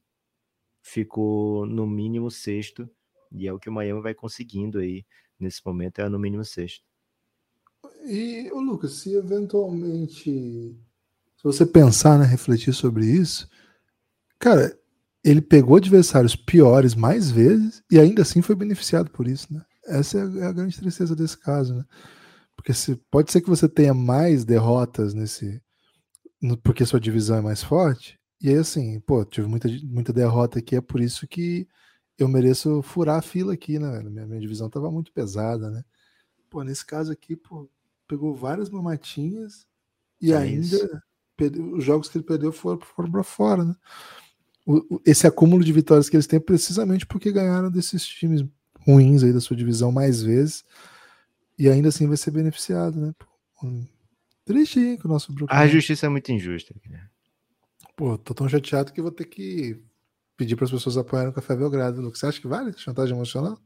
C: ficou no mínimo sexto. E é o que o Miami vai conseguindo aí nesse momento, é no mínimo sexto.
B: E, o Lucas, se eventualmente se você pensar, né, refletir sobre isso, cara, ele pegou adversários piores mais vezes e ainda assim foi beneficiado por isso, né? Essa é a, é grande tristeza desse caso, né? Porque se, pode ser que você tenha mais derrotas nesse. No, porque sua divisão é mais forte. E aí, assim, pô, tive muita, muita derrota aqui, é por isso que eu mereço furar a fila aqui, né? Minha, minha divisão tava muito pesada, né? Pô, nesse caso aqui, pô, pegou várias mamatinhas e é ainda isso os jogos que ele perdeu foram, foram para fora, né? O, esse acúmulo de vitórias que eles têm precisamente porque ganharam desses times ruins aí da sua divisão mais vezes e ainda assim vai ser beneficiado, né? triste hein, que o nosso
C: Brooklyn... A justiça é muito injusta. Né?
B: Pô, tô tão chateado que vou ter que pedir para as pessoas apoiarem o Café Belgrado. Lucas, você acha que vale chantagem emocional?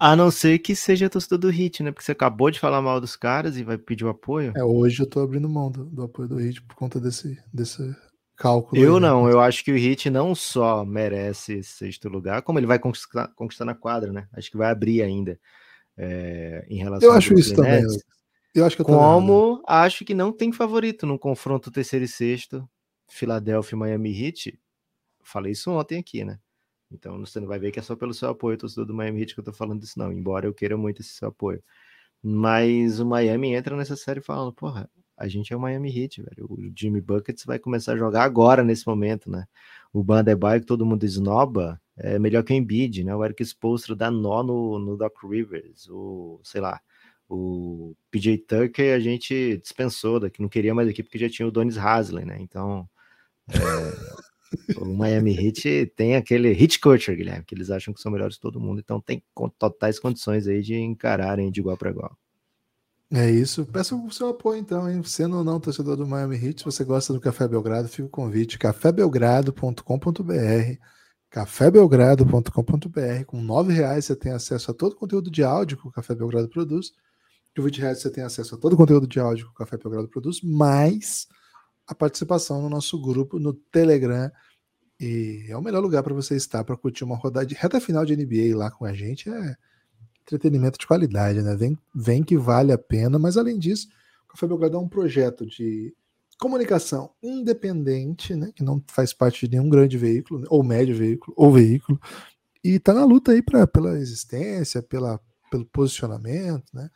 C: A não ser que seja a torcida do Hit, né? Porque você acabou de falar mal dos caras e vai pedir o apoio.
B: É, hoje eu tô abrindo mão do, do apoio do Hit por conta desse, desse cálculo.
C: Eu
B: aí,
C: né? não, eu acho que o Hit não só merece sexto lugar, como ele vai conquistar, conquistar na quadra, né? Acho que vai abrir ainda é, em relação
B: Eu acho isso também. Eu acho que eu
C: Como acho que não tem favorito no confronto terceiro e sexto, Philadelphia e Miami Heat. Falei isso ontem aqui, né? Então você não vai ver que é só pelo seu apoio, torcedor do Miami Heat, que eu tô falando isso, não. Embora eu queira muito esse seu apoio. Mas o Miami entra nessa série falando, porra, a gente é o Miami Heat, velho. O Jimmy Buckets vai começar a jogar agora, nesse momento, né? O Bandebaio, que todo mundo esnoba, é melhor que o Embiid, né? O Eric Spoelstra dá nó no, no Doc Rivers, o, sei lá, o PJ Tucker a gente dispensou daqui, não queria mais aqui porque já tinha o Donis Hasley, né? Então, é, o Miami Heat tem aquele hit culture, Guilherme, que eles acham que são melhores de todo mundo, então tem totais condições aí de encararem de igual para igual.
B: É isso. Peço o seu apoio, então, hein? Sendo ou não torcedor do Miami Heat, se você gosta do Café Belgrado, fica o convite: cafébelgrado.com.br. cafébelgrado.com.br. Com nove reais você tem acesso a todo o conteúdo de áudio que o Café Belgrado produz. Com 20 reais você tem acesso a todo o conteúdo de áudio que o Café Belgrado produz, mais a participação no nosso grupo no Telegram. E é o melhor lugar para você estar para curtir uma rodada de reta final de NBA lá com a gente. É entretenimento de qualidade, né? Vem, vem que vale a pena, mas além disso, o Café Belgrado é um projeto de comunicação independente, né? Que não faz parte de nenhum grande veículo, ou médio veículo, ou veículo, e tá na luta aí pra, pela existência, pela, pelo posicionamento, né?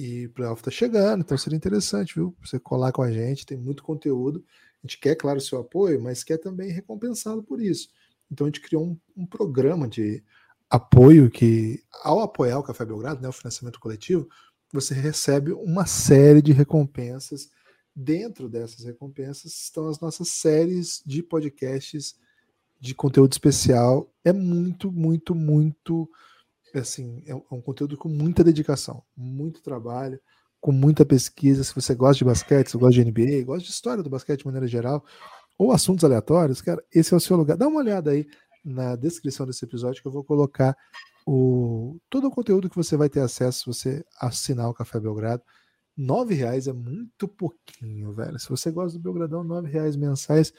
B: E o playoff tá chegando, então seria interessante, viu? Você colar com a gente, tem muito conteúdo. A gente quer, claro, seu apoio, mas quer também recompensá-lo por isso. Então a gente criou um, um, programa de apoio que, ao apoiar o Café Belgrado, né, o financiamento coletivo, você recebe uma série de recompensas. Dentro dessas recompensas estão as nossas séries de podcasts de conteúdo especial. É muito, muito, muito assim, é um é conteúdo com muita dedicação, muito trabalho, com muita pesquisa. Se você gosta de basquete, se gosta de NBA, gosta de história do basquete de maneira geral, ou assuntos aleatórios, cara, esse é o seu lugar. Dá uma olhada aí na descrição desse episódio que eu vou colocar o, todo o conteúdo que você vai ter acesso se você assinar o Café Belgrado. Nove reais é muito pouquinho, velho. Se você gosta do Belgradão, nove reais mensais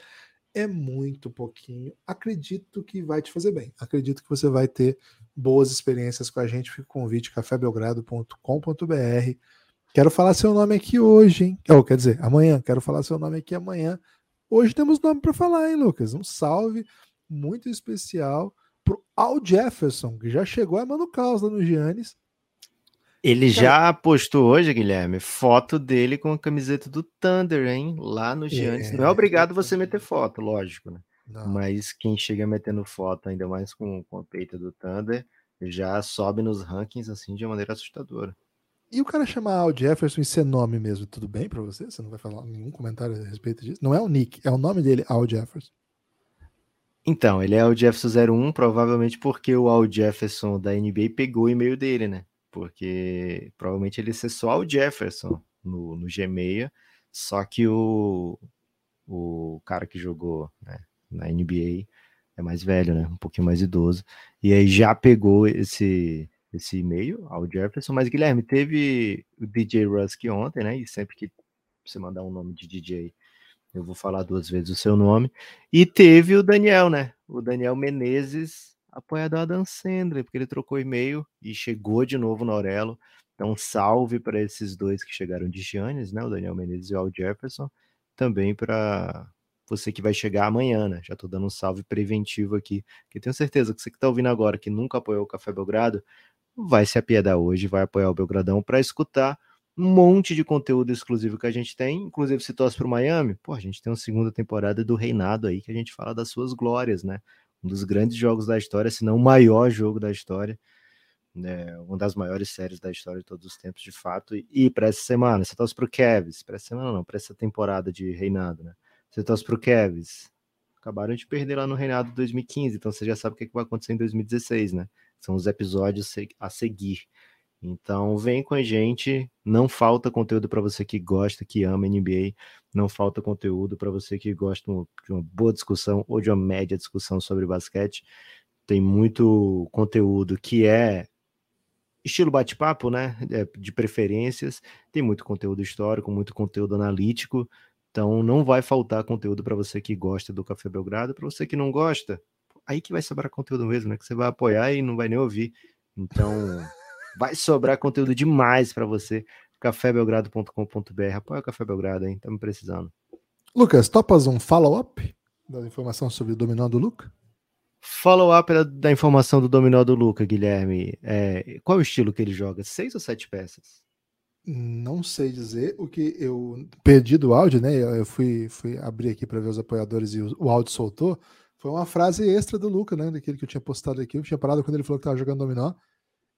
B: é muito pouquinho. Acredito que vai te fazer bem. Acredito que você vai ter boas experiências com a gente. Fica o convite cafébelgrado.com.br. Quero falar seu nome aqui hoje, hein? Ou, quer dizer, amanhã. Quero falar seu nome aqui amanhã Hoje temos nome para falar, hein, Lucas? Um salve muito especial pro Al Jefferson, que já chegou a mano caos lá no Giannis.
C: Ele já postou hoje, Guilherme, foto dele com a camiseta do Thunder, hein? Lá no Giannis. É, Não é obrigado você meter foto, lógico, né? Não. Mas quem chega metendo foto, ainda mais com, com a peita do Thunder, já sobe nos rankings assim de uma maneira assustadora.
B: E o cara chamar Al Jefferson e ser nome mesmo, tudo bem para você? Você não vai falar nenhum comentário a respeito disso? Não é o Nick, é o nome dele, Al Jefferson.
C: Então, ele é o Jefferson 01, provavelmente porque o Al Jefferson da NBA pegou o e-mail dele, né? Porque provavelmente ele ser só o Jefferson no, no Gmail, só que o, o cara que jogou né, na NBA é mais velho, né? Um pouquinho mais idoso. E aí já pegou esse esse e-mail ao Jefferson, mas Guilherme, teve o DJ Rusk ontem, né? E sempre que você mandar um nome de DJ, eu vou falar duas vezes o seu nome. E teve o Daniel, né? O Daniel Menezes, apoiador da Dan Sandler, porque ele trocou e-mail e chegou de novo no Aurelo. Então, salve para esses dois que chegaram de Giannis, né? O Daniel Menezes e o Al Jefferson. Também para você que vai chegar amanhã, né? Já tô dando um salve preventivo aqui, que tenho certeza que você que tá ouvindo agora, que nunca apoiou o Café Belgrado, vai se apiedar hoje, vai apoiar o Belgradão para escutar um monte de conteúdo exclusivo que a gente tem, inclusive se torce para o Miami, pô, a gente tem uma segunda temporada do Reinado aí que a gente fala das suas glórias, né? Um dos grandes jogos da história, se não o maior jogo da história, né? uma das maiores séries da história de todos os tempos, de fato. E, e para essa semana, você torce para o Kevs, para essa semana não, para essa temporada de Reinado, né? Você torce para o Kevs, acabaram de perder lá no Reinado 2015, então você já sabe o que, é que vai acontecer em 2016, né? São os episódios a seguir. Então, vem com a gente. Não falta conteúdo para você que gosta, que ama NBA. Não falta conteúdo para você que gosta de uma boa discussão ou de uma média discussão sobre basquete. Tem muito conteúdo que é estilo bate-papo, né? É, de preferências. Tem muito conteúdo histórico, muito conteúdo analítico. Então, não vai faltar conteúdo para você que gosta do Café Belgrado. Para você que não gosta, aí que vai sobrar conteúdo mesmo, né? Que você vai apoiar e não vai nem ouvir. Então, vai sobrar conteúdo demais para você. cafébelgrado.com.br. Apoia o Café Belgrado, hein? Estamos precisando.
B: Lucas, topas um follow-up da informação sobre o dominó do Luca?
C: Follow-up da informação do dominó do Luca, Guilherme. É, qual é o estilo que ele joga? Seis ou sete peças?
B: Não sei dizer. O que eu perdi do áudio, né? Eu fui, fui abrir aqui para ver os apoiadores e o, o áudio soltou. Foi uma frase extra do Luca, né? Daquele que eu tinha postado aqui. Eu tinha parado quando ele falou que estava jogando dominó.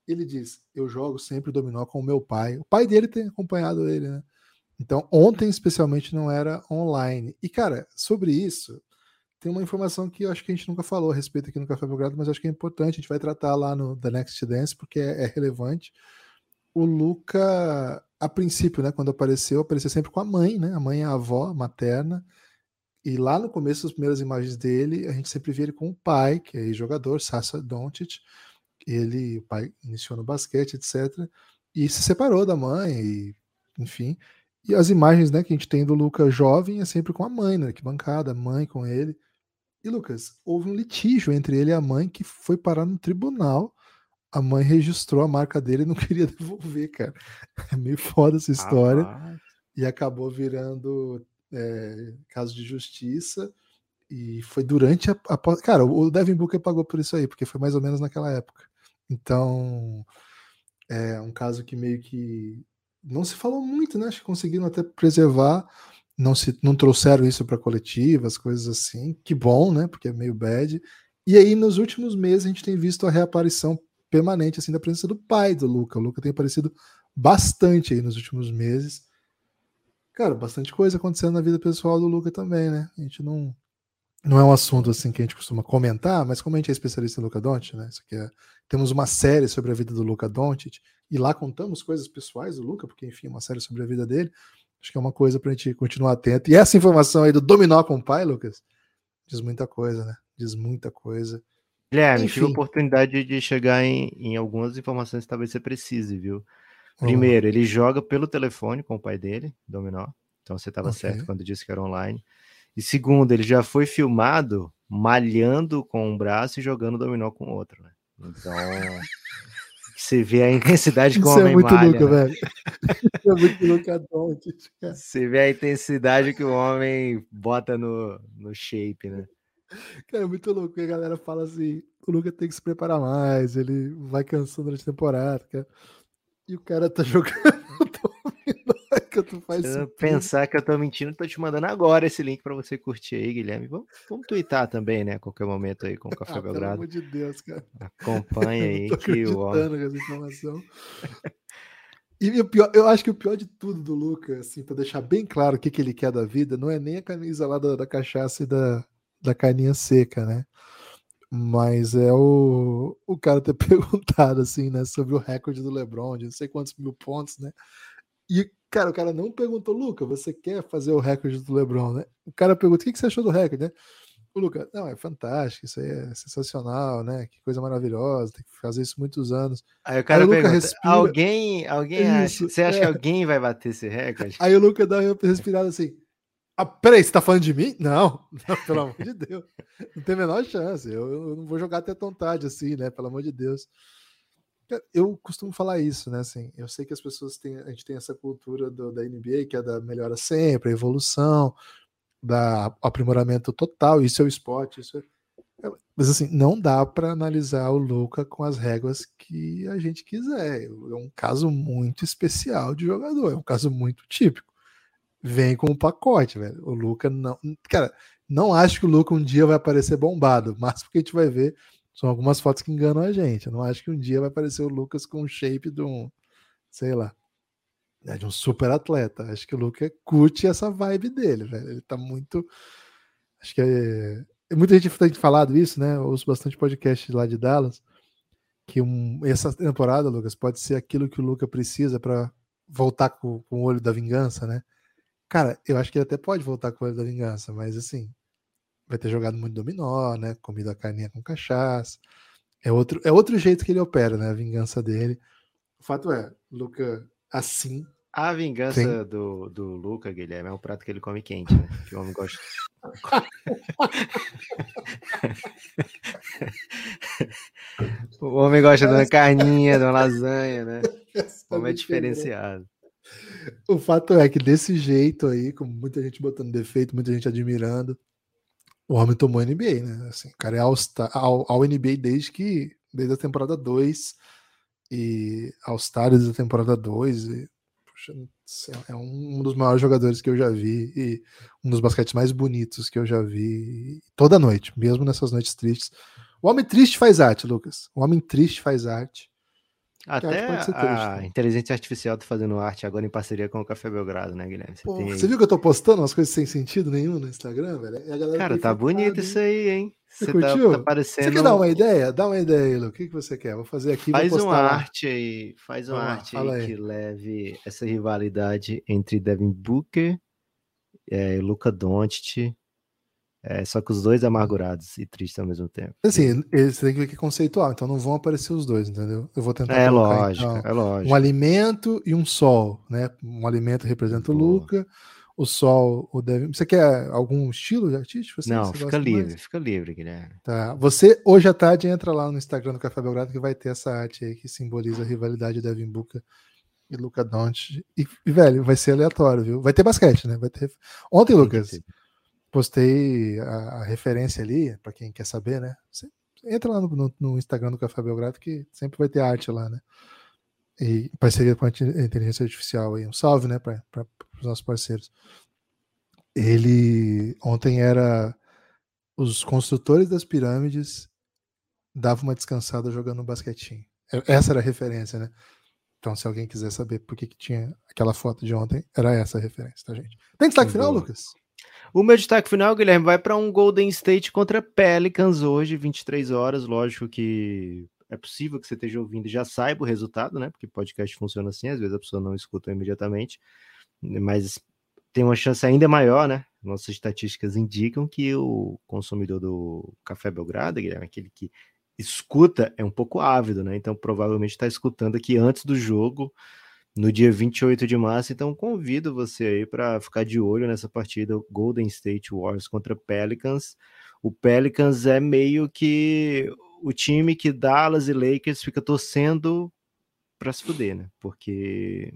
B: Ele diz: Eu jogo sempre dominó com o meu pai. O pai dele tem acompanhado ele, né? Então, ontem, especialmente, não era online. E, cara, sobre isso, tem uma informação que eu acho que a gente nunca falou a respeito aqui no Café Belgrado, mas acho que é importante. A gente vai tratar lá no The Next Dance, porque é, é relevante. O Luca, a princípio, né, quando apareceu, apareceu sempre com a mãe, né? A mãe é a avó materna. E lá no começo, as primeiras imagens dele, a gente sempre vê ele com o pai, que é jogador, Sasa Doncic. Ele, o pai iniciou no basquete, etc. E se separou da mãe, e, enfim. E as imagens né, que a gente tem do Lucas jovem é sempre com a mãe, né? Que bancada, a mãe com ele. E Lucas, houve um litígio entre ele e a mãe que foi parar no tribunal a mãe registrou a marca dele e não queria devolver, cara. É meio foda essa história.
C: Rapaz.
B: E acabou virando é, caso de justiça. E foi durante a, a. Cara, o Devin Booker pagou por isso aí, porque foi mais ou menos naquela época. Então, é um caso que meio que não se falou muito, né? Acho que conseguiram até preservar, não se não trouxeram isso para coletivas, coisas assim. Que bom, né? Porque é meio bad. E aí nos últimos meses a gente tem visto a reaparição permanente assim da presença do pai do Luca. O Luca tem aparecido bastante aí nos últimos meses. Cara, bastante coisa acontecendo na vida pessoal do Luca também, né? A gente não não é um assunto assim que a gente costuma comentar, mas como a gente é especialista em Luca Doncic, né? Isso aqui é, temos uma série sobre a vida do Luca Doncic e lá contamos coisas pessoais do Luca, porque enfim, uma série sobre a vida dele. Acho que é uma coisa para a gente continuar atento. E essa informação aí do dominó com o pai, Lucas, diz muita coisa, né? Diz muita coisa.
C: Guilherme,
B: Enfim.
C: tive a oportunidade de chegar em, em algumas informações que talvez você precise, viu? Primeiro, ele joga pelo telefone com o pai dele, dominó. Então você estava
B: Ok.
C: certo quando disse que era online. E segundo, ele já foi filmado malhando com um braço e jogando dominó com o outro, né? Então, você vê a intensidade que o
B: Isso
C: homem
B: é muito
C: malha,
B: Luca,
C: né?
B: velho. Isso é muito cara.
C: Você vê a intensidade que o homem bota no, no shape, né?
B: Cara, é muito louco. que A galera fala assim: o Luca tem que se preparar mais, ele vai cansando durante a temporada, cara. E o cara tá jogando dominó enquanto faz
C: Se eu pensar que eu tô mentindo, tô te mandando agora esse link para você curtir aí, Guilherme. Vamos, vamos twittar também, né? A qualquer momento aí com o Café
B: Ah, pelo
C: Belgrado.
B: amor de Deus, cara.
C: Acompanha
B: Eu
C: aí
B: tô
C: que o
B: com essa informação. E o pior, eu acho que o pior de tudo do Luca, assim, pra deixar bem claro o que, que ele quer da vida, não é nem a camisa lá da, da cachaça e da, da carninha seca, né? Mas é o, o cara ter perguntado, assim, né, sobre o recorde do LeBron, de não sei quantos mil pontos, né? E, cara, o cara não perguntou, Luca, você quer fazer o recorde do LeBron, né? O cara pergunta, o que, você achou do recorde, né? O Luca, não, é fantástico, isso aí é sensacional, né? Que coisa maravilhosa, tem que fazer isso muitos anos.
C: Aí o cara
B: o Luca
C: pergunta:
B: respira.
C: alguém, alguém acha,
B: Isso,
C: você acha
B: é.
C: que alguém vai bater esse recorde?
B: Aí o Luca dá uma respirada assim. Ah, peraí, você tá falando de mim? Não, não, pelo amor de Deus. Não tem a menor chance. Eu, eu não vou jogar até tão tarde assim, né? Pelo amor de Deus. Eu costumo falar isso, né? Assim, eu sei que as pessoas têm, a gente tem essa cultura do- da NBA, que é da melhora sempre, a evolução, da aprimoramento total, isso é o esporte, isso é... Mas assim, não dá para analisar o Luca com as réguas que a gente quiser. É um caso muito especial de jogador, é um caso muito típico. Vem com o pacote, velho. O Luca não. Cara, não acho que o Luca um dia vai aparecer bombado, mas porque a gente vai ver são algumas fotos que enganam a gente. Eu não acho que um dia vai aparecer o Lucas com o shape de um, sei lá, né, de um super atleta. Acho que o Luca curte essa vibe dele, velho. Ele tá muito. Acho que é. Muita gente tem falado isso, né? Eu ouço bastante podcast lá de Dallas. Que um, essa temporada, Lucas, pode ser aquilo que o Luca precisa para voltar com, com o olho da vingança, né? Cara, eu acho que ele até pode voltar com o olho da vingança, mas assim, vai ter jogado muito dominó, né? Comido a carninha com cachaça. É outro, é outro jeito que ele opera, né? A vingança dele. O fato é, Luca, assim,
C: A vingança do, do Luca, Guilherme, é um prato que ele come quente, né? Que o homem gosta. o homem gosta de uma carninha, de uma lasanha, né? O homem é diferenciado.
B: O fato é que desse jeito aí, com muita gente botando defeito, muita gente admirando, o homem tomou NBA, né? Assim, o cara é ao, ao, ao NBA desde que desde a temporada 2 e All-Star desde a temporada 2 e puxa, é um dos maiores jogadores que eu já vi e um dos basquetes mais bonitos que eu já vi toda noite, mesmo nessas noites tristes. O homem triste faz arte, Lucas. O homem triste faz arte.
C: Até a
B: triste, né?
C: inteligência artificial tá fazendo arte agora em parceria com o Café Belgrado, né, Guilherme? Você
B: Pô,
C: tem
B: você viu que eu tô postando umas coisas sem sentido nenhum no Instagram, velho? A
C: Cara, tá bonito isso aí, hein?
B: Você
C: Você tá,
B: curtiu?
C: tá parecendo.
B: Você quer dar uma ideia? Dá uma ideia aí, Lu. O que, que você quer? Vou fazer aqui
C: Faz uma
B: lá.
C: arte aí, faz uma
B: lá,
C: arte aí,
B: aí.
C: que leve essa rivalidade entre Devin Booker é, e Luca Doncic, é, só que os dois amargurados e tristes ao mesmo tempo.
B: Assim, eles têm que ver que é conceitual, então não vão aparecer os dois, entendeu? Eu vou tentar
C: É
B: colocar,
C: lógico,
B: então,
C: é lógico.
B: um alimento e um sol, né? Um alimento representa o. Luca, o Sol, o Devin. Você quer algum estilo de artístico?
C: Você, Não, fica livre, mais? fica livre, Guilherme.
B: Tá. Você, hoje à tarde, entra lá no Instagram do Café Belgrado que vai ter essa arte aí que simboliza a rivalidade Devin Booker e Luca Doncic. E, e, velho, vai ser aleatório, viu? Vai ter basquete, né? Vai ter. Ontem, Lucas, postei a, a referência ali, para quem quer saber, né? Você entra lá no, no, no, Instagram do Café Belgrado que sempre vai ter arte lá, né? E parceria com a inteligência artificial aí. Um salve, né, para os nossos parceiros. Ele ontem era os construtores das pirâmides davam uma descansada jogando um basquetinho. É, essa era a referência, né? Então, se alguém quiser saber por que, que tinha aquela foto de ontem, era essa a referência, tá, gente? Tem destaque final, Lucas?
C: O meu destaque final, Guilherme, vai para um Golden State contra Pelicans hoje, 23 horas. Lógico que é possível que você esteja ouvindo e já saiba o resultado, né? Porque podcast funciona assim, às vezes a pessoa não escuta imediatamente, mas tem uma chance ainda maior, né? Nossas estatísticas indicam que o consumidor do Café Belgrado, Guilherme, aquele que escuta é um pouco ávido, né? Então provavelmente está escutando aqui antes do jogo, no dia 28 de março. Então convido você aí para ficar de olho nessa partida Golden State Warriors contra Pelicans. O Pelicans é meio que o time que Dallas e Lakers fica torcendo para se fuder, né? Porque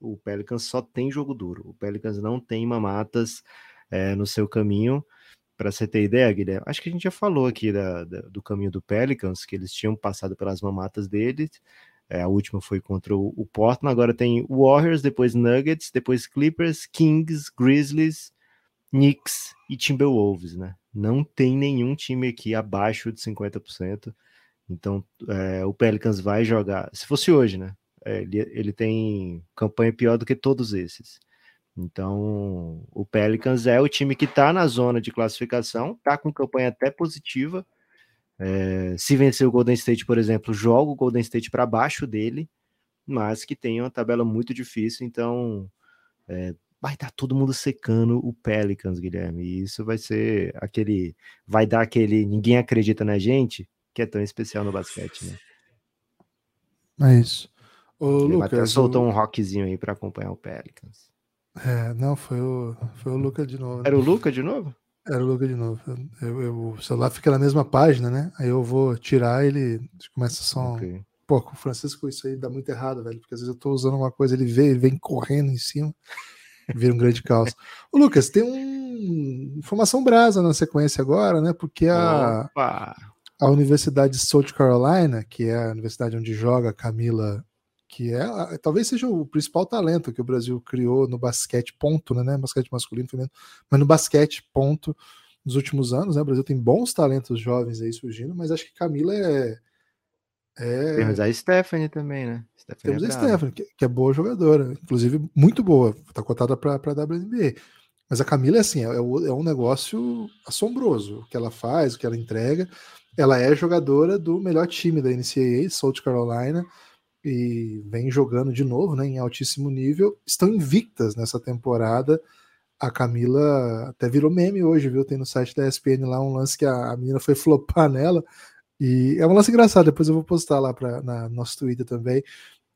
C: o Pelicans só tem jogo duro. O Pelicans não tem mamatas é, no seu caminho. Para você ter ideia, Guilherme, acho que a gente já falou aqui da, da, do caminho do Pelicans, que eles tinham passado pelas mamatas deles. É, a última foi contra o, o Portland, agora tem Warriors, depois Nuggets, depois Clippers, Kings, Grizzlies, Knicks e Timberwolves, né? Não tem nenhum time aqui abaixo de 50%. Então, é, o Pelicans vai jogar. Se fosse hoje, né? É, ele, ele tem campanha pior do que todos esses. Então, o Pelicans é o time que está na zona de classificação, está com campanha até positiva. É, se vencer o Golden State, por exemplo, joga o Golden State para baixo dele, mas que tem uma tabela muito difícil, então é, vai estar todo mundo secando o Pelicans, Guilherme. E isso vai ser aquele. Vai dar aquele. Ninguém acredita na gente, que é tão especial no basquete, né?
B: É isso. O Ele Lucas, até
C: soltou o... um rockzinho aí para acompanhar o Pelicans.
B: É, não, foi o, foi o Luca de novo.
C: Era o Luca de novo?
B: Era o Luca de novo. Eu, eu, o celular fica na mesma página, né? Aí eu vou tirar ele começa só. Okay. Pô, com o Francisco isso aí dá muito errado, velho. Porque às vezes eu tô usando uma coisa, ele vê, ele vem correndo em cima, vira um grande caos. O Lucas, tem um informação brasa na sequência agora, né? Porque a, a Universidade de South Carolina, que é a universidade onde joga a Camila que é talvez seja o principal talento que o Brasil criou no basquete ponto, né, né basquete masculino, feminino, mas no basquete ponto nos últimos anos, né, o Brasil tem bons talentos jovens aí surgindo, mas acho que Camila é,
C: é... Temos a Stephanie também, né?
B: Stephanie Temos é a Stephanie, que, que, é boa jogadora, inclusive muito boa, tá cotada para a WNBA. Mas a Camila é assim, é, é, é um negócio assombroso o que ela faz, o que ela entrega. Ela é jogadora do melhor time da NCAA, South Carolina, e vem jogando de novo, né, em altíssimo nível, estão invictas nessa temporada. A Camila até virou meme hoje, viu? Tem no site da ESPN lá um lance que a, a menina foi flopar nela. E é um lance engraçado, depois eu vou postar lá para na nosso Twitter também.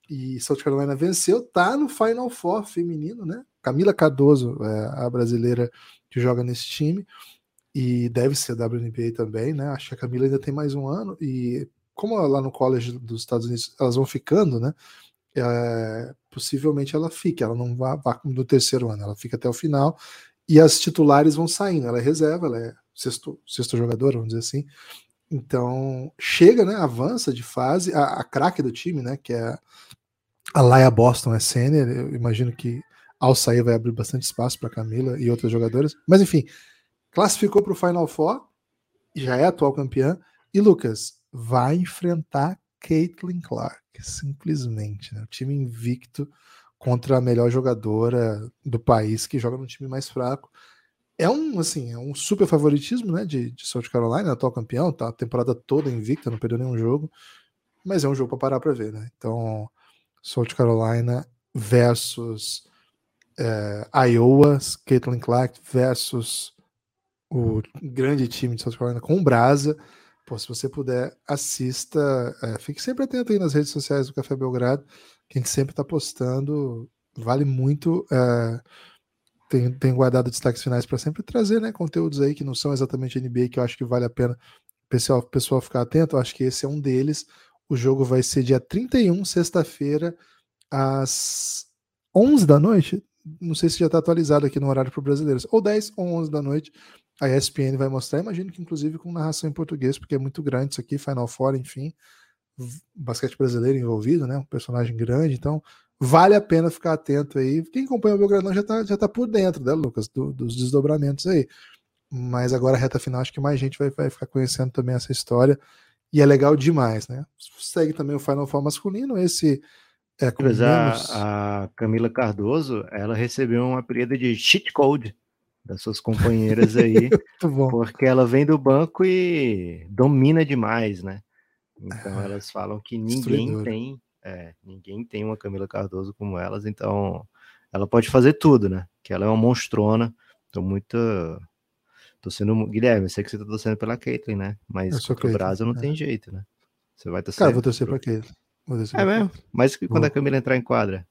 B: E South Carolina venceu, tá no Final Four feminino, né? Camila Cardoso, é a brasileira que joga nesse time, e deve ser WNBA também, né? Acho que a Camila ainda tem mais um ano, e como lá no college dos Estados Unidos elas vão ficando, né? É, possivelmente ela fique, ela não vá, vá no terceiro ano, ela fica até o final e as titulares vão saindo. Ela é reserva, ela é sexto, sexto jogador, vamos dizer assim. Então chega, né? Avança de fase. A, a craque do time, né? Que é a Laia Boston, é sênior. Eu imagino que ao sair vai abrir bastante espaço para Camila e outras jogadoras. Mas enfim, classificou para o Final Four, já é atual campeã. E Lucas, vai enfrentar Caitlin Clark, simplesmente. Né? O time invicto contra a melhor jogadora do país que joga no time mais fraco. É um assim, é um super favoritismo, né, de, de South Carolina, atual campeão, tá a temporada toda invicta, não perdeu nenhum jogo, mas é um jogo para parar para ver, né? Então, South Carolina versus é, Iowa, Caitlin Clark versus o grande time de South Carolina com o Brasa. Pô, se você puder, assista. É, fique sempre atento aí nas redes sociais do Café Belgrado, que a gente sempre está postando. Vale muito é, tenho, tenho guardado destaques finais para sempre trazer, né? Conteúdos aí que não são exatamente NBA, que eu acho que vale a pena o pessoal, pessoal ficar atento. Eu acho que esse é um deles. O jogo vai ser dia 31, sexta-feira, às 11 da noite. Não sei se já está atualizado aqui no horário para brasileiros. Ou 10 ou 11 da noite. A ESPN vai mostrar. Imagino que, inclusive, com narração em português, porque é muito grande isso aqui, Final Four, enfim. Basquete brasileiro envolvido, né? Um personagem grande. Então, vale a pena ficar atento aí. Quem acompanha o Belgradão já está já tá por dentro, né, Lucas? Do, dos desdobramentos aí. Mas agora, a reta final, acho que mais gente vai, vai ficar conhecendo também essa história. E é legal demais, né? Segue também o Final Four masculino, esse é com
C: menos... a, a Camila Cardoso, ela recebeu um apelido de cheat code das suas companheiras aí, porque ela vem do banco e domina demais, né? Então é, elas falam que ninguém tem, é, ninguém tem uma Camila Cardoso como elas, então ela pode fazer tudo, né? Que ela é uma monstrona. Tô muito Tô sendo. Guilherme, eu sei que você tá torcendo pela Caitlyn, né? Mas contra o Brasil não é. tem jeito, né? Você vai torcer.
B: Cara, vou torcer pra Caitlyn.
C: É mesmo? Mas quando vou. a Camila entrar em quadra?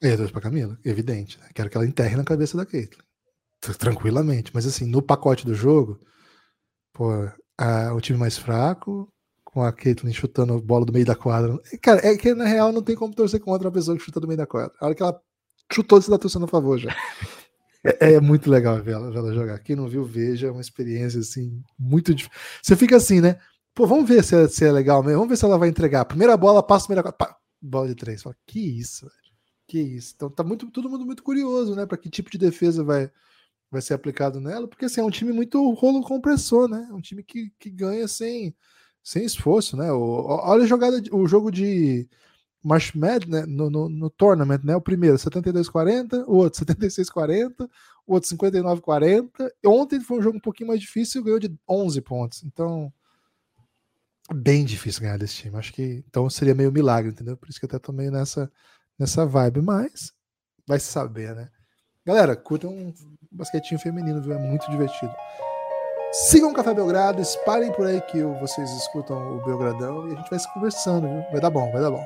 B: Eu torço pra Camila, evidente. Né? Quero que ela enterre na cabeça da Caitlyn. Tranquilamente. Mas assim, no pacote do jogo, pô, a, o time mais fraco, com a Caitlyn chutando a bola do meio da quadra. Cara, é que na real não tem como torcer contra uma pessoa que chuta do meio da quadra. A hora que ela chutou, você tá torcendo a favor já. É, é, muito legal ver ela, ver ela, jogar. Quem não viu, veja. É uma experiência assim, muito difícil. Você fica assim, né? Pô, vamos ver se é, se é legal mesmo. Vamos ver se ela vai entregar. Primeira bola, passa a primeira pá, bola de três. Fala, que isso, velho. Que isso. Então tá muito, todo mundo muito curioso, né? Para que tipo de defesa vai, vai ser aplicado nela, porque assim, é um time muito rolo compressor, né? É um time que, que ganha sem, sem esforço, né? O, olha a jogada, o jogo de March Madness né, no, no, no, tournament, né? O primeiro 72-40, o outro 76-40, o outro 59-40. Ontem foi um jogo um pouquinho mais difícil ganhou de 11 pontos. Então, bem difícil ganhar desse time. Acho que então seria meio milagre, entendeu? Por isso que eu até tomei nessa, nessa vibe, mas vai se saber, né? Galera, curtam um basquetinho feminino, viu? É muito divertido. Sigam o Café Belgrado, espalhem por aí que vocês escutam o Belgradão e a gente vai se conversando, viu? Vai dar bom, vai dar bom.